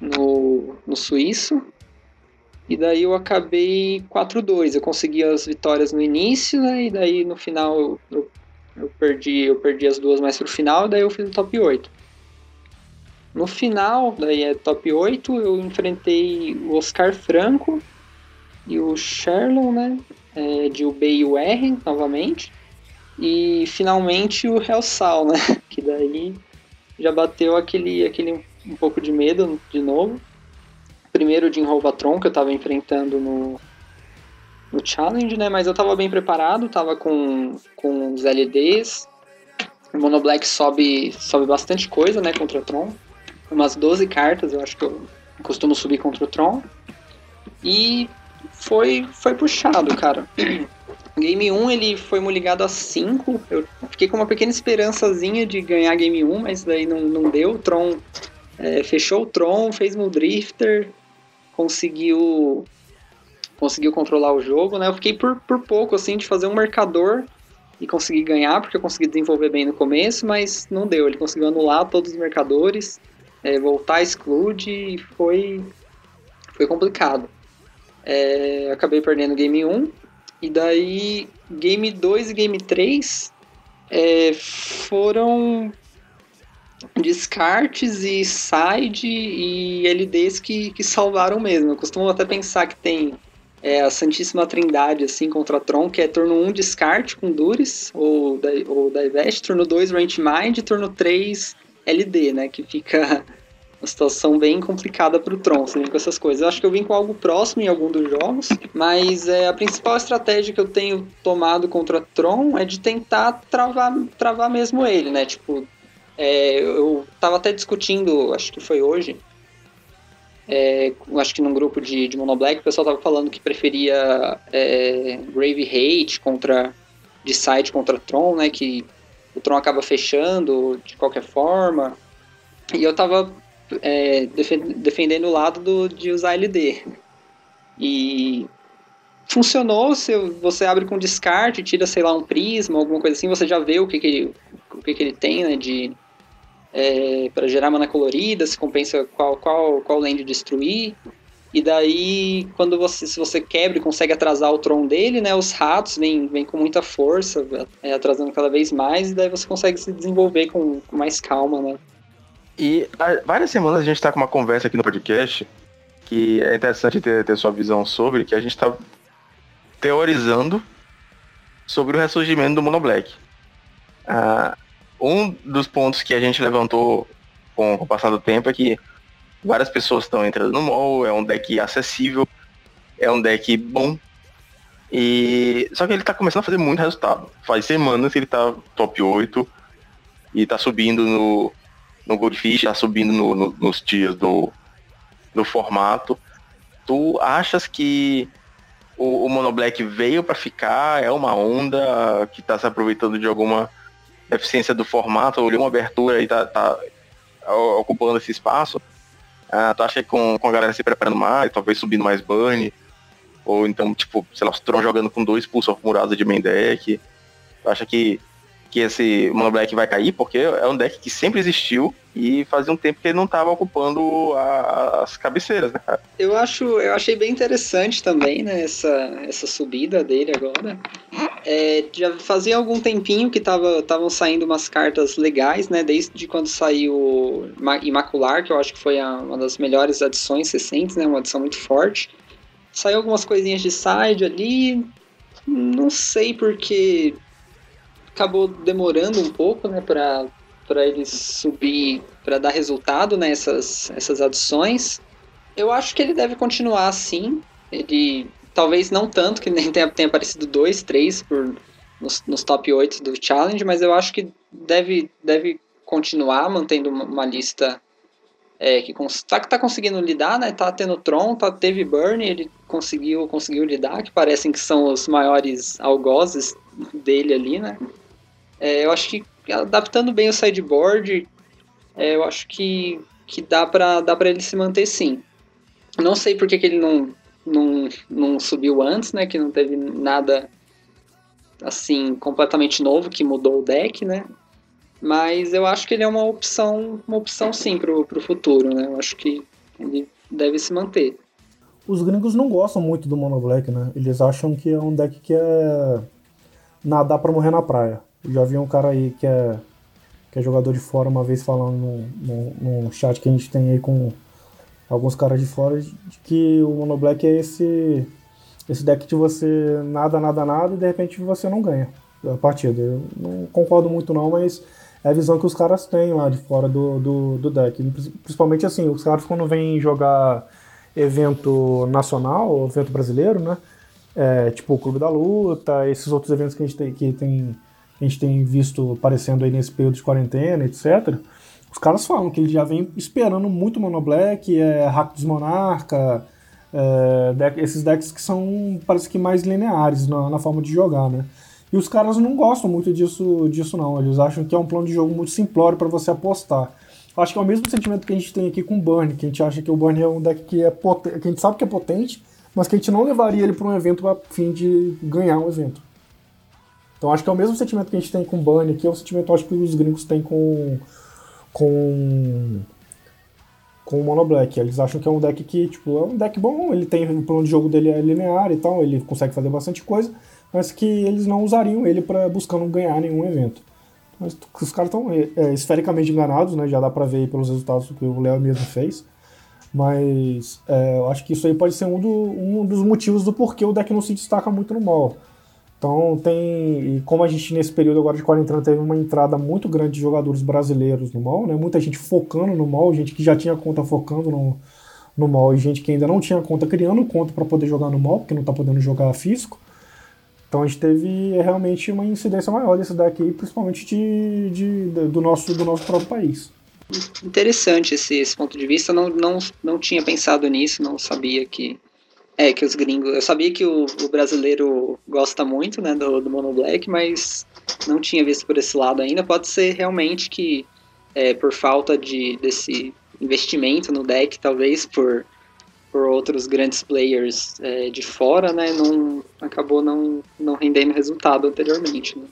no, no suíço. E daí eu acabei 4-2. Eu consegui as vitórias no início, né? E daí no final eu, eu, perdi, eu perdi as duas mais pro final, e daí eu fiz o top 8. No final, daí é top 8, eu enfrentei o Oscar Franco e o Sherlon, né? É, de UB e UR novamente. E finalmente o Hellsal, né? [laughs] Que daí já bateu aquele, aquele um pouco de medo de novo. Primeiro de Enrovatron que eu tava enfrentando no, no Challenge, né? Mas eu tava bem preparado, tava com, com os LDs. O Mono Black sobe, sobe bastante coisa, né? Contra o Tron. Umas 12 cartas, eu acho que eu costumo subir contra o Tron. E foi, foi puxado, cara. [clears throat] Game 1 ele foi ligado a 5. Eu fiquei com uma pequena esperançazinha de ganhar Game 1, mas daí não, não deu. O Tron é, fechou o Tron, fez meu Drifter, conseguiu conseguiu controlar o jogo, né? Eu fiquei por, por pouco assim de fazer um marcador e conseguir ganhar, porque eu consegui desenvolver bem no começo, mas não deu. Ele conseguiu anular todos os marcadores, é, voltar exclude e foi, foi complicado. É, acabei perdendo Game 1, e daí, Game 2 e Game 3 é, foram descartes e side e LDs que, que salvaram mesmo. Eu costumo até pensar que tem é, a Santíssima Trindade assim contra Tron, que é turno 1 descarte com Duris ou, da, ou Divest, turno 2 Range Mind, turno 3 LD, né? Que fica uma situação bem complicada para o Tron, vem com essas coisas. Eu acho que eu vim com algo próximo em algum dos jogos, mas é, a principal estratégia que eu tenho tomado contra Tron é de tentar travar, travar mesmo ele, né? Tipo, é, eu tava até discutindo, acho que foi hoje, é, acho que num grupo de, de Mono Black, o pessoal tava falando que preferia é, Grave Hate contra Decide contra Tron, né? Que o Tron acaba fechando de qualquer forma. E eu tava é, defendendo o lado do, de usar LD. E funcionou, se você abre com descarte, tira, sei lá, um prisma, alguma coisa assim, você já vê o que, que, ele, o que, que ele tem, né, de... É, para gerar mana colorida, se compensa qual, qual, qual land destruir. E daí, quando você, se você quebra e consegue atrasar o Tron dele, né, os ratos vêm, vêm com muita força, é, atrasando cada vez mais, e daí você consegue se desenvolver com, com mais calma, né. E há várias semanas a gente está com uma conversa aqui no podcast que é interessante ter, ter sua visão sobre, que a gente está teorizando sobre o ressurgimento do Mono Black. Uh, um dos pontos que a gente levantou com o passar do tempo é que várias pessoas estão entrando no mall, é um deck acessível, é um deck bom. E só que ele está começando a fazer muito resultado. Faz semanas que ele está top 8 e está subindo no no Goldfish, está subindo no, no, nos tiers do, do formato. Tu achas que o, o Mono Black veio para ficar? É uma onda que está se aproveitando de alguma deficiência do formato, ou de uma abertura e tá, tá ocupando esse espaço? Ah, tu acha que com, com a galera se preparando mais, talvez subindo mais burn? Ou então, tipo, sei lá, os Tron jogando com dois pulsos murados de main deck? Tu acha que que esse Mono Black vai cair, porque é um deck que sempre existiu e fazia um tempo que ele não estava ocupando a, as cabeceiras, né? Eu acho, eu achei bem interessante também, né, essa, essa subida dele agora. É, já fazia algum tempinho que estavam saindo umas cartas legais, né, desde quando saiu Imacular, que eu acho que foi a, uma das melhores adições recentes, né, uma adição muito forte. Saiu algumas coisinhas de side ali, não sei porque acabou demorando um pouco, né, para para ele subir, para dar resultado nessas né, essas adições. Eu acho que ele deve continuar assim. Ele talvez não tanto, que nem [laughs] tenha, tenha aparecido dois, três por, nos, nos top 8 do challenge, mas eu acho que deve, deve continuar mantendo uma, uma lista é, que está tá conseguindo lidar, né? Tá tendo Tron, tá, teve Burn, ele conseguiu, conseguiu lidar, que parecem que são os maiores algozes dele ali, né? É, eu acho que adaptando bem o sideboard, é, eu acho que, que dá para dá pra ele se manter sim. Não sei por que, que ele não, não, não subiu antes, né? Que não teve nada assim completamente novo que mudou o deck, né? Mas eu acho que ele é uma opção, uma opção sim pro, pro futuro, né? Eu acho que ele deve se manter. Os gringos não gostam muito do Mono Black, né? Eles acham que é um deck que é nadar para morrer na praia. Já vi um cara aí que é, que é jogador de fora uma vez falando num, num, chat que a gente tem aí com alguns caras de fora de que o Mono Black é esse, esse deck de você nada, nada, nada e de repente você não ganha a partida. Eu não concordo muito não, mas é a visão que os caras têm lá de fora do, do, do deck. Principalmente assim, os caras quando vêm jogar evento nacional, evento brasileiro, né? É, tipo o Clube da Luta, esses outros eventos que a gente tem, que tem a gente tem visto aparecendo aí nesse período de quarentena, etc. Os caras falam que ele já vem esperando muito Mono Black, é, Hack dos Monarca, é, deck, esses decks que são, parece que mais lineares na, na, forma de jogar, né? E os caras não gostam muito disso, disso não, eles acham que é um plano de jogo muito simplório para você apostar. Acho que é o mesmo sentimento que a gente tem aqui com o Burn, que a gente acha que o Burn é um deck que é potente, que a gente sabe que é potente, mas que a gente não levaria ele para um evento a fim de ganhar um evento. Então acho que é o mesmo sentimento que a gente tem com Bunny aqui, é o sentimento acho que os gringos têm com com com o Mono Black. Eles acham que é um deck que, tipo, é um deck bom, ele tem o plano de jogo dele é linear e tal, ele consegue fazer bastante coisa, mas que eles não usariam ele para buscando ganhar nenhum evento. Mas os caras estão é, é, esfericamente enganados, né? Já dá pra ver pelos resultados que o Léo mesmo fez. Mas é, eu acho que isso aí pode ser um, do, um dos motivos do porquê o deck não se destaca muito no mall. Então tem. E como a gente nesse período agora de quarentena teve uma entrada muito grande de jogadores brasileiros no mall, né? Muita gente focando no mall, gente que já tinha conta focando no, no mall e gente que ainda não tinha conta criando conta para poder jogar no mall, porque não tá podendo jogar físico. Então a gente teve realmente uma incidência maior desse daqui, principalmente de, de, do, nosso, do nosso próprio país. Interessante esse, esse ponto de vista, não, não, não tinha pensado nisso, não sabia que é, que os gringos. Eu sabia que o, o brasileiro gosta muito, né, do, do Mono Black, mas não tinha visto por esse lado ainda. Pode ser realmente que é, por falta de, desse investimento no deck, talvez por, por outros grandes players é, de fora, né, não, acabou não, não rendendo resultado anteriormente. Né.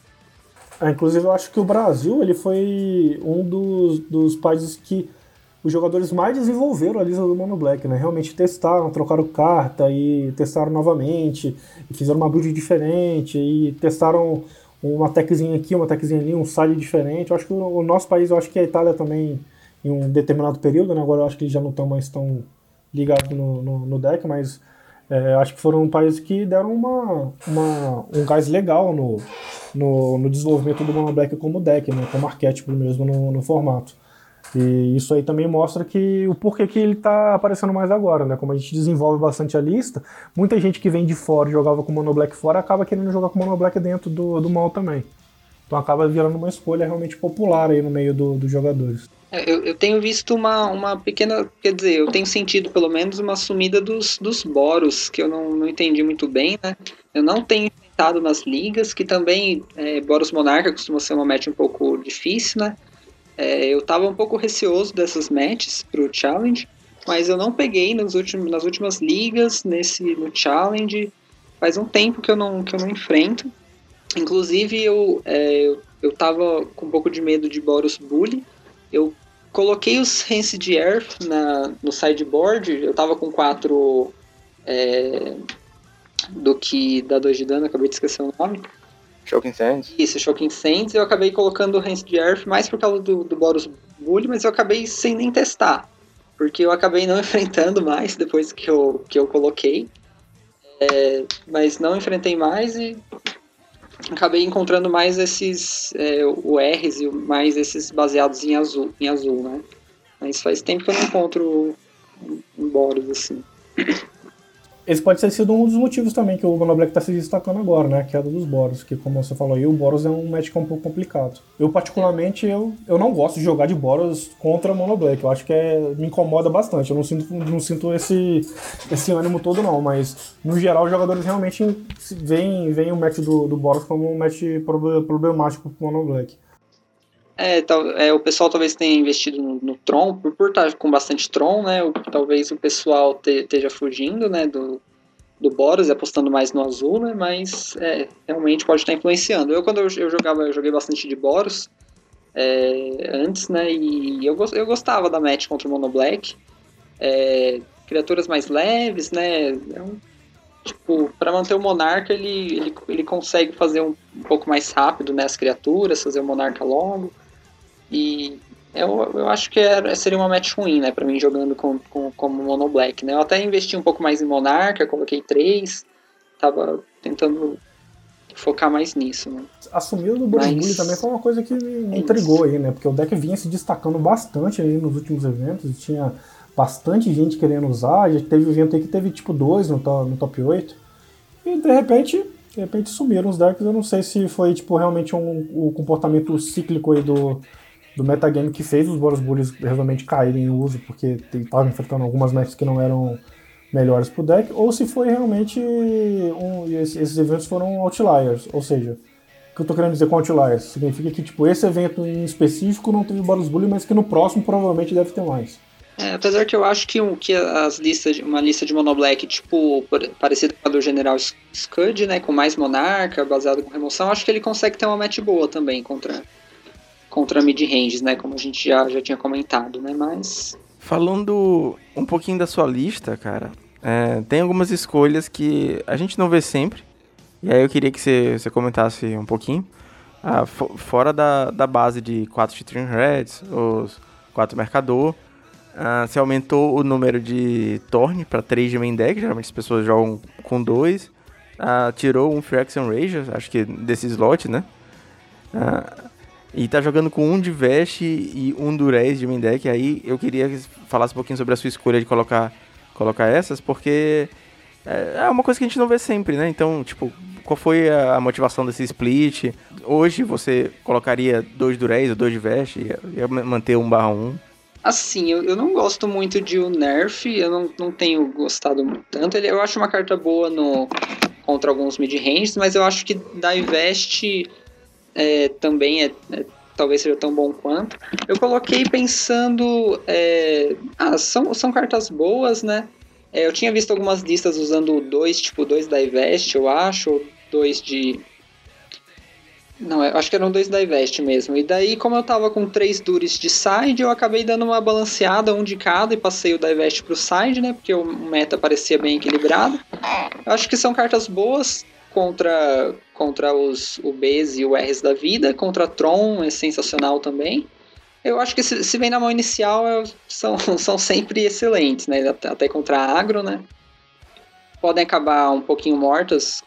É, inclusive, eu acho que o Brasil ele foi um dos, dos países que os jogadores mais desenvolveram a lista do Mono Black, né? Realmente testaram, trocaram carta e testaram novamente, e fizeram uma build diferente, e testaram uma techzinha aqui, uma techzinha ali, um side diferente. Eu acho que o, nosso país, eu acho que a Itália também, em um determinado período, né? Agora eu acho que eles já não estão mais tão ligados no, no, no deck, mas é, acho que foram países que deram uma, uma, um gás legal no, no, no desenvolvimento do Mono Black como deck, né? Como arquétipo mesmo no, no formato. E isso aí também mostra que o porquê que ele está aparecendo mais agora, né? Como a gente desenvolve bastante a lista, muita gente que vem de fora e jogava com Mono Black fora acaba querendo jogar com Mono Black dentro do, do mal também. Então acaba virando uma escolha realmente popular aí no meio do, dos jogadores. É, eu, eu, tenho visto uma, uma pequena, quer dizer, eu tenho sentido pelo menos uma sumida dos, dos Boros, que eu não, não entendi muito bem, né? Eu não tenho enfrentado nas ligas, que também é, Boros Monarca costuma ser uma match um pouco difícil, né? É, eu tava um pouco receoso dessas matches pro Challenge, mas eu não peguei nos últimos, nas últimas ligas, nesse no Challenge. Faz um tempo que eu não, que eu não enfrento. Inclusive, eu, é, eu, eu tava com um pouco de medo de Boros Bully. Eu coloquei os Rancid Earth na, no sideboard. Eu tava com quatro é, do que dá 2 de dano, acabei de esquecer o nome. Shocking Sands. Isso, Shocking Sands. Eu acabei colocando o Hands de Earth mais por causa do, do Boros Bully, mas eu acabei sem nem testar. Porque eu acabei não [laughs] enfrentando mais depois que eu, que eu coloquei. É, mas não enfrentei mais e acabei encontrando mais esses é, o R's e mais esses baseados em azul, em azul, né? Mas faz tempo que eu não encontro um Boros assim. Esse pode ter sido um dos motivos também que o Mono Black está se destacando agora, né? A queda dos Boros, que como você falou aí, o Boros é um match é um pouco complicado. Eu, particularmente, eu, eu não gosto de jogar de Boros contra Mono Black. Eu acho que é, me incomoda bastante. Eu não sinto, não sinto esse, esse ânimo todo, não. Mas, no geral, os jogadores realmente veem, veem o match do, do Boros como um match problemático pro Mono Black. É, tal, é, o pessoal talvez tenha investido no, no Tron, por, por estar com bastante Tron, né? O, talvez o pessoal te, esteja fugindo, né? Do, do Boros apostando mais no azul, né? Mas é, realmente pode estar influenciando. Eu, quando eu, eu jogava, eu joguei bastante de Boros é, antes, né? E eu, eu gostava da match contra o Mono Black. É, criaturas mais leves, né? É um, tipo, para manter o monarca, ele, ele, ele consegue fazer um, um pouco mais rápido né, as criaturas, fazer o monarca longo. E eu, eu acho que era, seria uma match ruim, né, pra mim jogando com, com, como Mono Black, né. Eu até investi um pouco mais em Monarca, coloquei três, tava tentando focar mais nisso, né. A sumida do Boros Mas... também foi uma coisa que me intrigou aí, né, porque o deck vinha se destacando bastante aí nos últimos eventos, tinha bastante gente querendo usar, já teve evento aí que teve tipo dois no, no top 8, e de repente de repente sumiram os decks. Eu não sei se foi tipo realmente um, o comportamento cíclico aí do, do metagame que fez os Boros Bullies realmente caírem em uso, porque estavam enfrentando algumas matches que não eram melhores pro deck, ou se foi realmente um, esses eventos foram outliers, ou seja, o que eu tô querendo dizer com outliers? Significa que tipo, esse evento em específico não teve Boros Bully, mas que no próximo provavelmente deve ter mais. É, apesar que eu acho que, que as listas, uma lista de monoblack, tipo, parecida com a do General Scud, né, com mais monarca, baseado com remoção, acho que ele consegue ter uma match boa também contra contra mid-ranges, né? Como a gente já, já tinha comentado, né? Mas. Falando um pouquinho da sua lista, cara, é, tem algumas escolhas que a gente não vê sempre. E aí eu queria que você, você comentasse um pouquinho. Ah, fora da, da base de 4 Chitrin Reds, os 4 Mercador, ah, você aumentou o número de Torn para 3 de main deck, geralmente as pessoas jogam com 2. Ah, tirou um Fraction Rager, acho que desse slot, né? Ah, e tá jogando com um de Veste e um Durez de main deck. Aí eu queria que falasse um pouquinho sobre a sua escolha de colocar, colocar essas, porque é, é uma coisa que a gente não vê sempre, né? Então, tipo, qual foi a motivação desse split? Hoje você colocaria dois Durez ou dois de Veste? Ia, manter um barra um? Assim, eu, eu não gosto muito de o Nerf, eu não, não tenho gostado tanto. Ele, eu acho uma carta boa no contra alguns mid-ranges, mas eu acho que Divest é, também é, é, talvez seja tão bom quanto. Eu coloquei pensando. É, ah, são, são cartas boas, né? É, eu tinha visto algumas listas usando dois, tipo, dois da Ivest, eu acho, ou dois de. Não, acho que eram dois da Ivest mesmo. E daí, como eu tava com três Duris de side, eu acabei dando uma balanceada, um de cada, e passei o da Ivest pro side, né? Porque o meta parecia bem equilibrado. Eu acho que são cartas boas contra, contra os Bs e o Rs da vida. Contra Tron é sensacional também. Eu acho que se, se vem na mão inicial, é, são, [laughs] são sempre excelentes, né? Até, até contra agro, né? Podem acabar um pouquinho mortas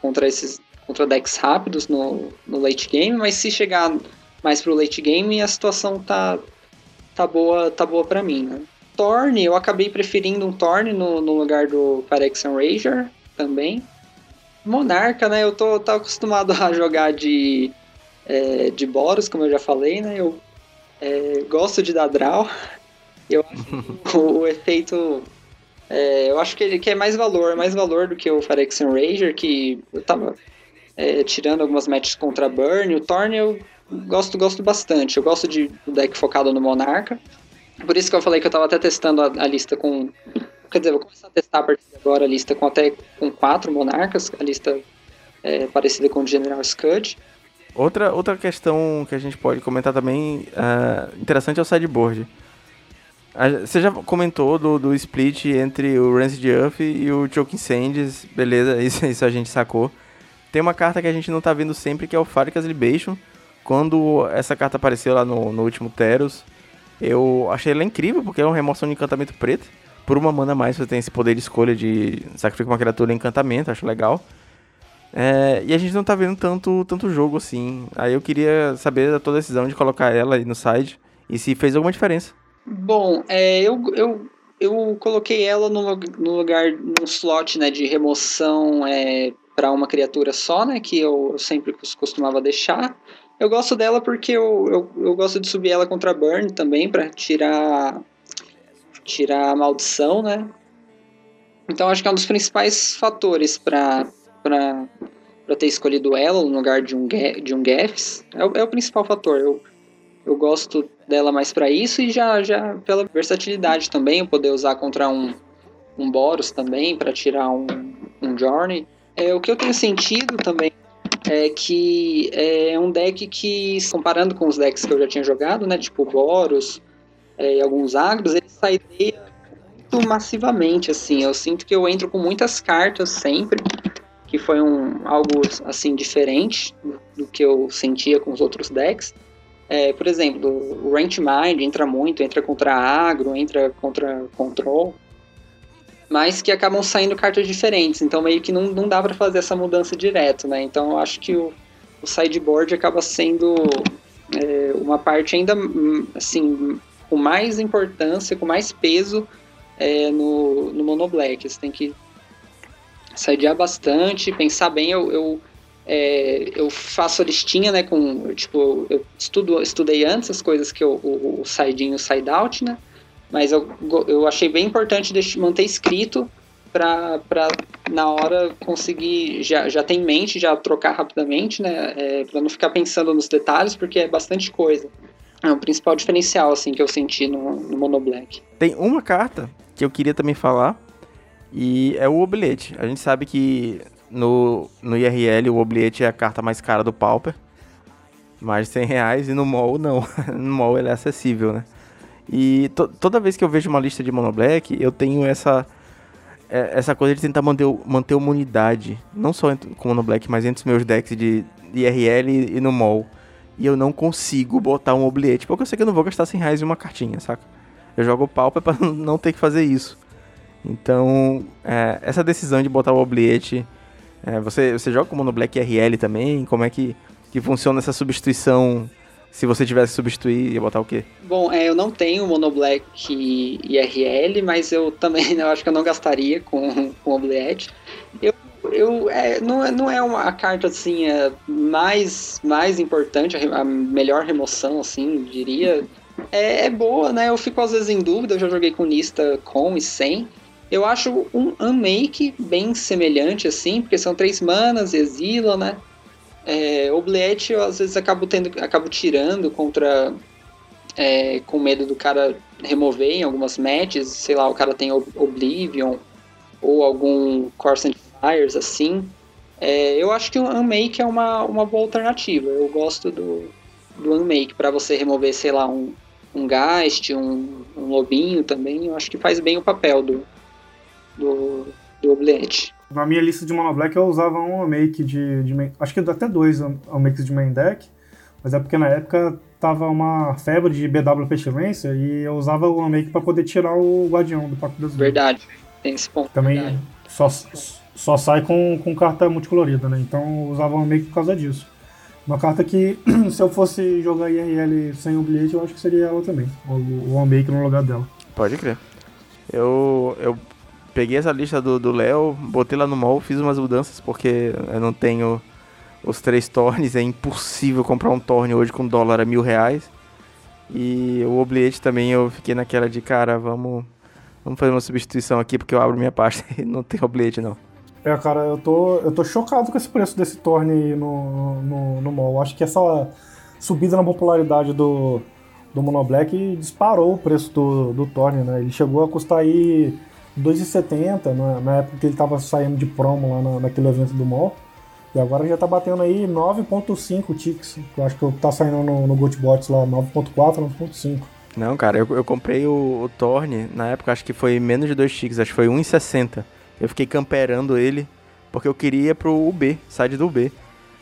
contra esses contra decks rápidos no, no late game, mas se chegar mais pro late game, a situação tá, tá boa tá boa para mim, né? Thorn, eu acabei preferindo um Thorn no, no lugar do Phyrexian Rager também. Monarca, né? Eu tô, tô acostumado a jogar de, é, de Boros, como eu já falei, né? Eu é, gosto de dar draw. Eu acho [laughs] o, o efeito. É, eu acho que ele que é mais valor, mais valor do que o Phyrexian Rager, que eu tava é, tirando algumas matches contra Burn. O Thorn eu gosto, gosto bastante. Eu gosto de um deck focado no Monarca. Por isso que eu falei que eu tava até testando a, a lista com. Quer dizer, vou começar a testar a partir de agora a lista com até com quatro monarcas, a lista é, parecida com o General Scud. Outra, outra questão que a gente pode comentar também uh, interessante é o sideboard. Você já comentou do, do split entre o Rancid Earth e o Choking Sands, beleza, [laughs] isso, isso a gente sacou. Tem uma carta que a gente não tá vendo sempre, que é o Faricas Libation. Quando essa carta apareceu lá no, no último Teros, eu achei ela incrível, porque é uma remoção de encantamento preto. Por uma mana a mais, você tem esse poder de escolha de sacrificar uma criatura em encantamento, acho legal. É, e a gente não tá vendo tanto, tanto jogo assim. Aí eu queria saber da tua decisão de colocar ela aí no side e se fez alguma diferença. Bom, é, eu, eu, eu coloquei ela no, no lugar, num slot né, de remoção é, para uma criatura só, né? Que eu sempre costumava deixar. Eu gosto dela porque eu, eu, eu gosto de subir ela contra Burn também, para tirar, tirar a maldição, né? Então acho que é um dos principais fatores para ter escolhido ela no lugar de um, de um Geffs. É, é o principal fator. Eu, eu gosto dela mais para isso e já, já pela versatilidade também, eu poder usar contra um, um Boros também, para tirar um, um Journey. É, o que eu tenho sentido também é que é um deck que, comparando com os decks que eu já tinha jogado, né, tipo Boros é, e alguns agros, ele sai muito massivamente, assim. Eu sinto que eu entro com muitas cartas sempre, que foi um, algo, assim, diferente do que eu sentia com os outros decks. É, por exemplo, o Rent Mind entra muito, entra contra agro, entra contra control mas que acabam saindo cartas diferentes. Então meio que não, não dá para fazer essa mudança direto, né? Então eu acho que o, o sideboard acaba sendo é, uma parte ainda assim com mais importância, com mais peso é, no, no Mono Black. Você tem que sidear bastante, pensar bem. Eu, eu, é, eu faço a listinha, né? Com, tipo, eu estudo, estudei antes as coisas que eu, o, o side in e o side out, né? Mas eu, eu achei bem importante manter escrito para na hora conseguir já, já ter em mente, já trocar rapidamente, né? É, para não ficar pensando nos detalhes, porque é bastante coisa. É o principal diferencial assim que eu senti no, no Mono Black. Tem uma carta que eu queria também falar e é o Oblete. A gente sabe que no, no IRL o Oblete é a carta mais cara do Pauper, mais de 100 reais, e no MOL não. [laughs] no MOL ele é acessível, né? E to toda vez que eu vejo uma lista de Mono Black, eu tenho essa é, essa coisa de tentar manter, manter uma unidade, não só com Mono Black, mas entre os meus decks de, IRL e, no mall. E eu não consigo botar um obliete, porque eu sei que eu não vou gastar 100 reais em uma cartinha, saca? Eu jogo pauper [laughs] pra não ter que fazer isso. Então, é, essa decisão de botar o obliete, é, você, você joga com Mono Black IRL também? Como é que, que funciona essa substituição se você tivesse que substituir, ia botar o quê? Bom, é, eu não tenho Monoblack IRL, mas eu também [laughs] eu acho que eu não gastaria com, com Obliette. Eu, eu, é, não, é, não é uma carta assim é, mais, mais importante, a, a melhor remoção, assim, diria. É, é, boa, né? Eu fico às vezes em dúvida, eu já joguei com lista com e sem. Eu acho um Unmake bem semelhante, assim, porque são três manas, exila, né? É, eu às vezes acabo tendo, acabo tirando contra é, com medo do cara remover em algumas matches, sei lá, o cara tem Oblivion ou algum Corsair Fires assim. É, eu acho que o Unmake é uma, uma boa alternativa. Eu gosto do, do Unmake para você remover, sei lá, um, um Gast, um, um Lobinho também. Eu acho que faz bem o papel do, do, do Obliette. Na minha lista de Mono Black eu usava um Unmake de, de acho que até dois Unmakes de main deck, mas é porque na época tava uma febre de BW Pestilência e eu usava o Unmake para poder tirar o Guardião do Pacto das Verdade, tem esse ponto. Também só, só sai com, com carta multicolorida, né? Então eu usava o Unmake por causa disso. Uma carta que, [clears throat] se eu fosse jogar IRL sem o bilhete, eu acho que seria ela também. O, Unmake no lugar dela. Pode crer. Eu, eu peguei essa lista do Léo, botei lá no mall, fiz umas mudanças porque eu não tenho os três tornes, é impossível comprar um torne hoje com dólar a mil reais. E o Obliette também eu fiquei naquela de cara, vamos, vamos fazer uma substituição aqui porque eu abro minha [laughs] pasta e não tem Obliette não. É, cara, eu tô, eu tô chocado com esse preço desse torne aí no, no, no mall. Acho que essa subida na popularidade do, do Monoblack disparou o preço do, do torne, né? Ele chegou a custar aí 2,70 na, na época que ele tava saindo de promo lá na, naquele evento do mall. E agora já tá batendo aí 9.5 ticks, eu acho que tá saindo no, no Goatbots lá, 9.4, 9.5. Não, cara, eu, eu comprei o, o Torne, na época acho que foi menos de 2 ticks, acho que foi 1,60. Eu fiquei camperando ele, porque eu queria pro UB, side do UB.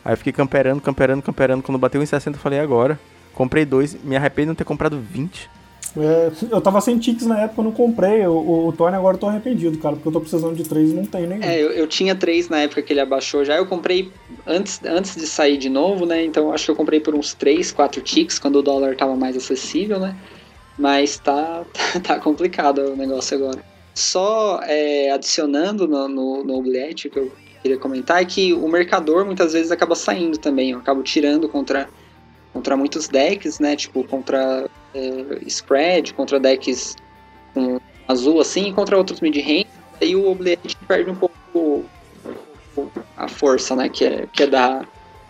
Aí eu fiquei camperando, camperando, camperando, quando bateu 1,60 eu falei, agora. Comprei dois, me arrependo de não ter comprado 20. É, eu tava sem tics na época, eu não comprei. O, o, o Tony agora eu tô arrependido, cara, porque eu tô precisando de três e não tem nenhum. É, eu, eu, tinha três na época que ele abaixou já. Eu comprei antes, antes de sair de novo, né? Então acho que eu comprei por uns três, quatro ticks quando o dólar tava mais acessível, né? Mas tá, tá, [laughs] tá complicado o negócio agora. Só é, adicionando no, no, no Obliette, que eu queria comentar, é que o mercador muitas vezes acaba saindo também. Eu acabo tirando contra contra muios decks, né? Tipo, contra é, spread, contra decks com azul assim, contra outros mid-range. Aí o Obliette perde um pouco a força, né? Que é, que é da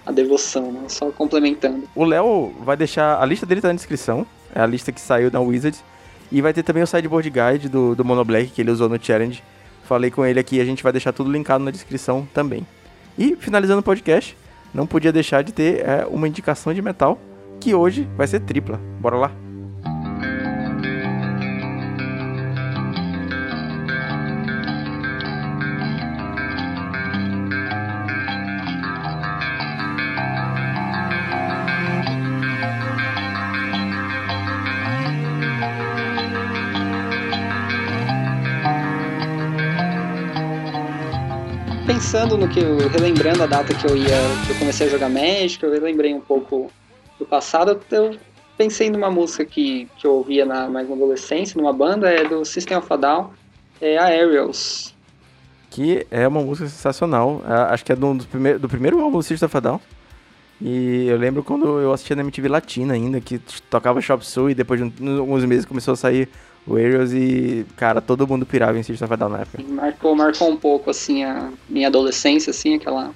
a devoção, né? Só complementando. O Léo vai deixar. A lista dele tá na descrição. É a lista que saiu da Wizards. E vai ter também o sideboard guide do, do Mono Black que ele usou no challenge. Falei com ele aqui, a gente vai deixar tudo linkado na descrição também. E finalizando o podcast, não podia deixar de ter é, uma indicação de metal, que hoje vai ser tripla. Bora lá? Pensando no que eu, relembrando a data que eu ia, que eu comecei a jogar Magic, eu relembrei um pouco do passado, eu pensei numa música que, que eu ouvia na, mais na adolescência, numa banda, é do System of a Down, é a Aerials. Que é uma música sensacional, é, acho que é do, do, primeiro, do primeiro álbum do System of a Down. E eu lembro quando eu assistia na MTV Latina ainda, que tocava Shop Sul e depois de alguns meses começou a sair o Aerials e, cara, todo mundo pirava em System of a Down na época. Marcou, marcou um pouco, assim, a minha adolescência, assim, aquela...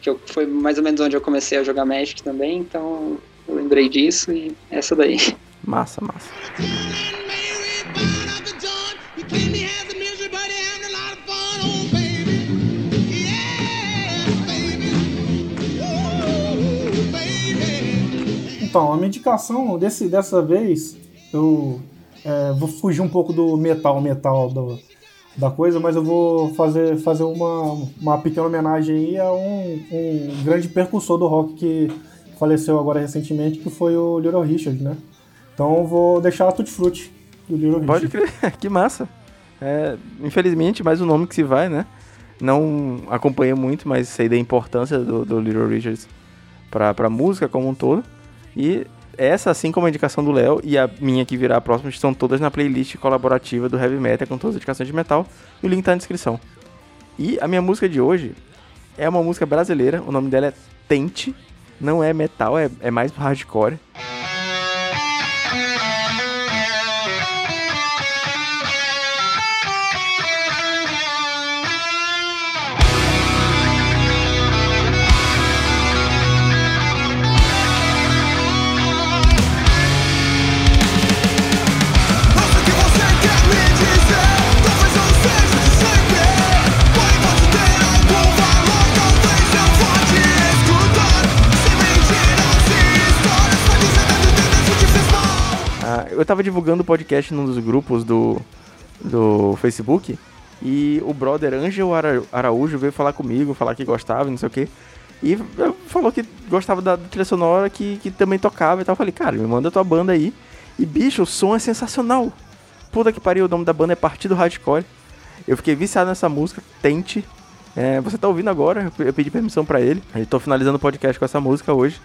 Que eu, foi mais ou menos onde eu comecei a jogar Magic também, então eu lembrei disso e essa daí. Massa, massa. Então, a minha indicação desse, dessa vez, eu é, vou fugir um pouco do metal, metal do, da coisa, mas eu vou fazer, fazer uma, uma pequena homenagem aí a um, um grande percussor do rock que faleceu agora recentemente, que foi o Little Richard, né? Então vou deixar a Tutti Frutti do Little Richard. Pode crer, [laughs] que massa. É, infelizmente, mais um nome que se vai, né? Não acompanhei muito, mas sei da importância do, do Little Richards pra, pra música como um todo. E essa, assim como a indicação do Léo e a minha que virá a próxima, estão todas na playlist colaborativa do Heavy Metal, com todas as indicações de metal. E o link tá na descrição. E a minha música de hoje é uma música brasileira, o nome dela é Tente. Não é metal, é, é mais hardcore. Eu tava divulgando o podcast num dos grupos do, do Facebook e o brother Angel Ara- Araújo veio falar comigo, falar que gostava, não sei o que. E falou que gostava da trilha sonora, que, que também tocava e tal. Eu falei, cara, me manda tua banda aí. E bicho, o som é sensacional. Puta que pariu, o nome da banda é Partido Hardcore. Eu fiquei viciado nessa música, Tente. É, você tá ouvindo agora, eu pedi permissão pra ele. Eu tô finalizando o podcast com essa música hoje.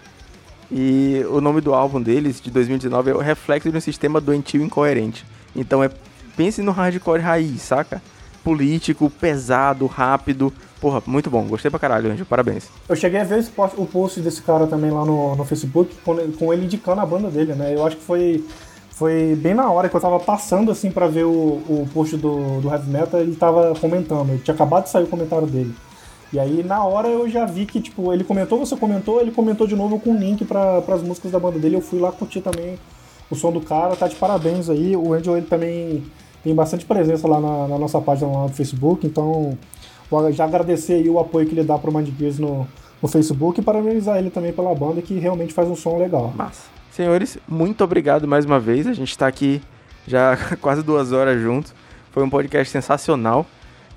E o nome do álbum deles, de 2019, é o Reflexo de um Sistema Doentio Incoerente. Então é, pense no hardcore raiz, saca? Político, pesado, rápido. Porra, muito bom. Gostei pra caralho, Anjo. Parabéns. Eu cheguei a ver post- o post desse cara também lá no, no Facebook, com ele, com ele indicando a banda dele, né? Eu acho que foi, foi bem na hora que eu tava passando assim pra ver o, o post do, do Heavy Metal, ele tava comentando. Ele tinha acabado de sair o comentário dele. E aí, na hora, eu já vi que, tipo, ele comentou, você comentou, ele comentou de novo com link para as músicas da banda dele. Eu fui lá curtir também o som do cara, tá de parabéns aí. O Angel, ele também tem bastante presença lá na, na nossa página lá no Facebook, então já agradecer aí o apoio que ele dá pro Mind Gears no, no Facebook e parabenizar ele também pela banda, que realmente faz um som legal. Massa. Senhores, muito obrigado mais uma vez. A gente tá aqui já [laughs] quase duas horas juntos. Foi um podcast sensacional.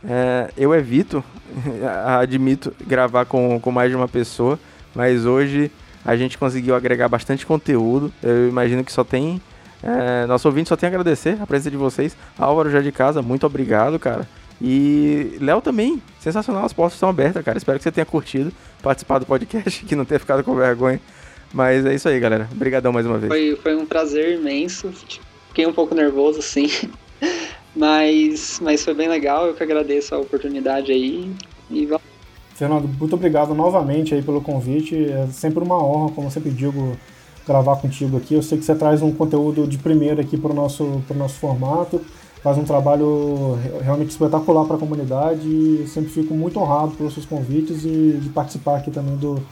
É, eu evito, [laughs] admito, gravar com, com mais de uma pessoa, mas hoje a gente conseguiu agregar bastante conteúdo. Eu imagino que só tem. É, nosso ouvinte só tem a agradecer a presença de vocês. Álvaro já de casa, muito obrigado, cara. E Léo também, sensacional, as portas estão abertas, cara. Espero que você tenha curtido participar do podcast, [laughs] que não tenha ficado com vergonha. Mas é isso aí, galera. Obrigadão mais uma vez. Foi, foi um prazer imenso. Fiquei um pouco nervoso, sim. [laughs] Mas, mas foi bem legal. Eu que agradeço a oportunidade aí. E. Fernando, muito obrigado novamente aí pelo convite. É sempre uma honra, como sempre digo, gravar contigo aqui. Eu sei que você traz um conteúdo de primeira aqui para o nosso, pro nosso formato. Faz um trabalho re- realmente espetacular para a comunidade e sempre fico muito honrado pelos seus convites e de participar aqui também do,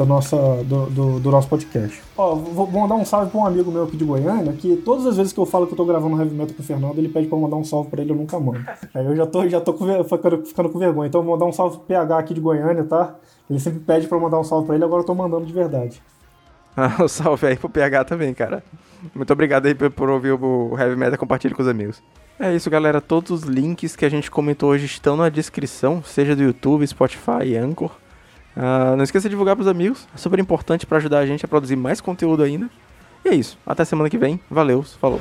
da nossa, do, do, do nosso podcast. Ó, vou mandar um salve para um amigo meu aqui de Goiânia, que todas as vezes que eu falo que eu tô gravando Heavy Metal com o Fernando, ele pede para mandar um salve para ele, eu nunca mando. [laughs] Aí eu já tô, já tô ficando, ficando com vergonha. Então eu vou mandar um salve pro PH aqui de Goiânia, tá? Ele sempre pede para mandar um salve para ele, agora eu tô mandando de verdade. Ah, [laughs] um salve aí pro PH também, cara. Muito obrigado aí por, por ouvir o Heavy Metal. Compartilhe com os amigos. É isso, galera. Todos os links que a gente comentou hoje estão na descrição, seja do YouTube, Spotify e Anchor. Ah, não esqueça de divulgar pros amigos. É super importante para ajudar a gente a produzir mais conteúdo ainda. E é isso. Até semana que vem. Valeu. Falou.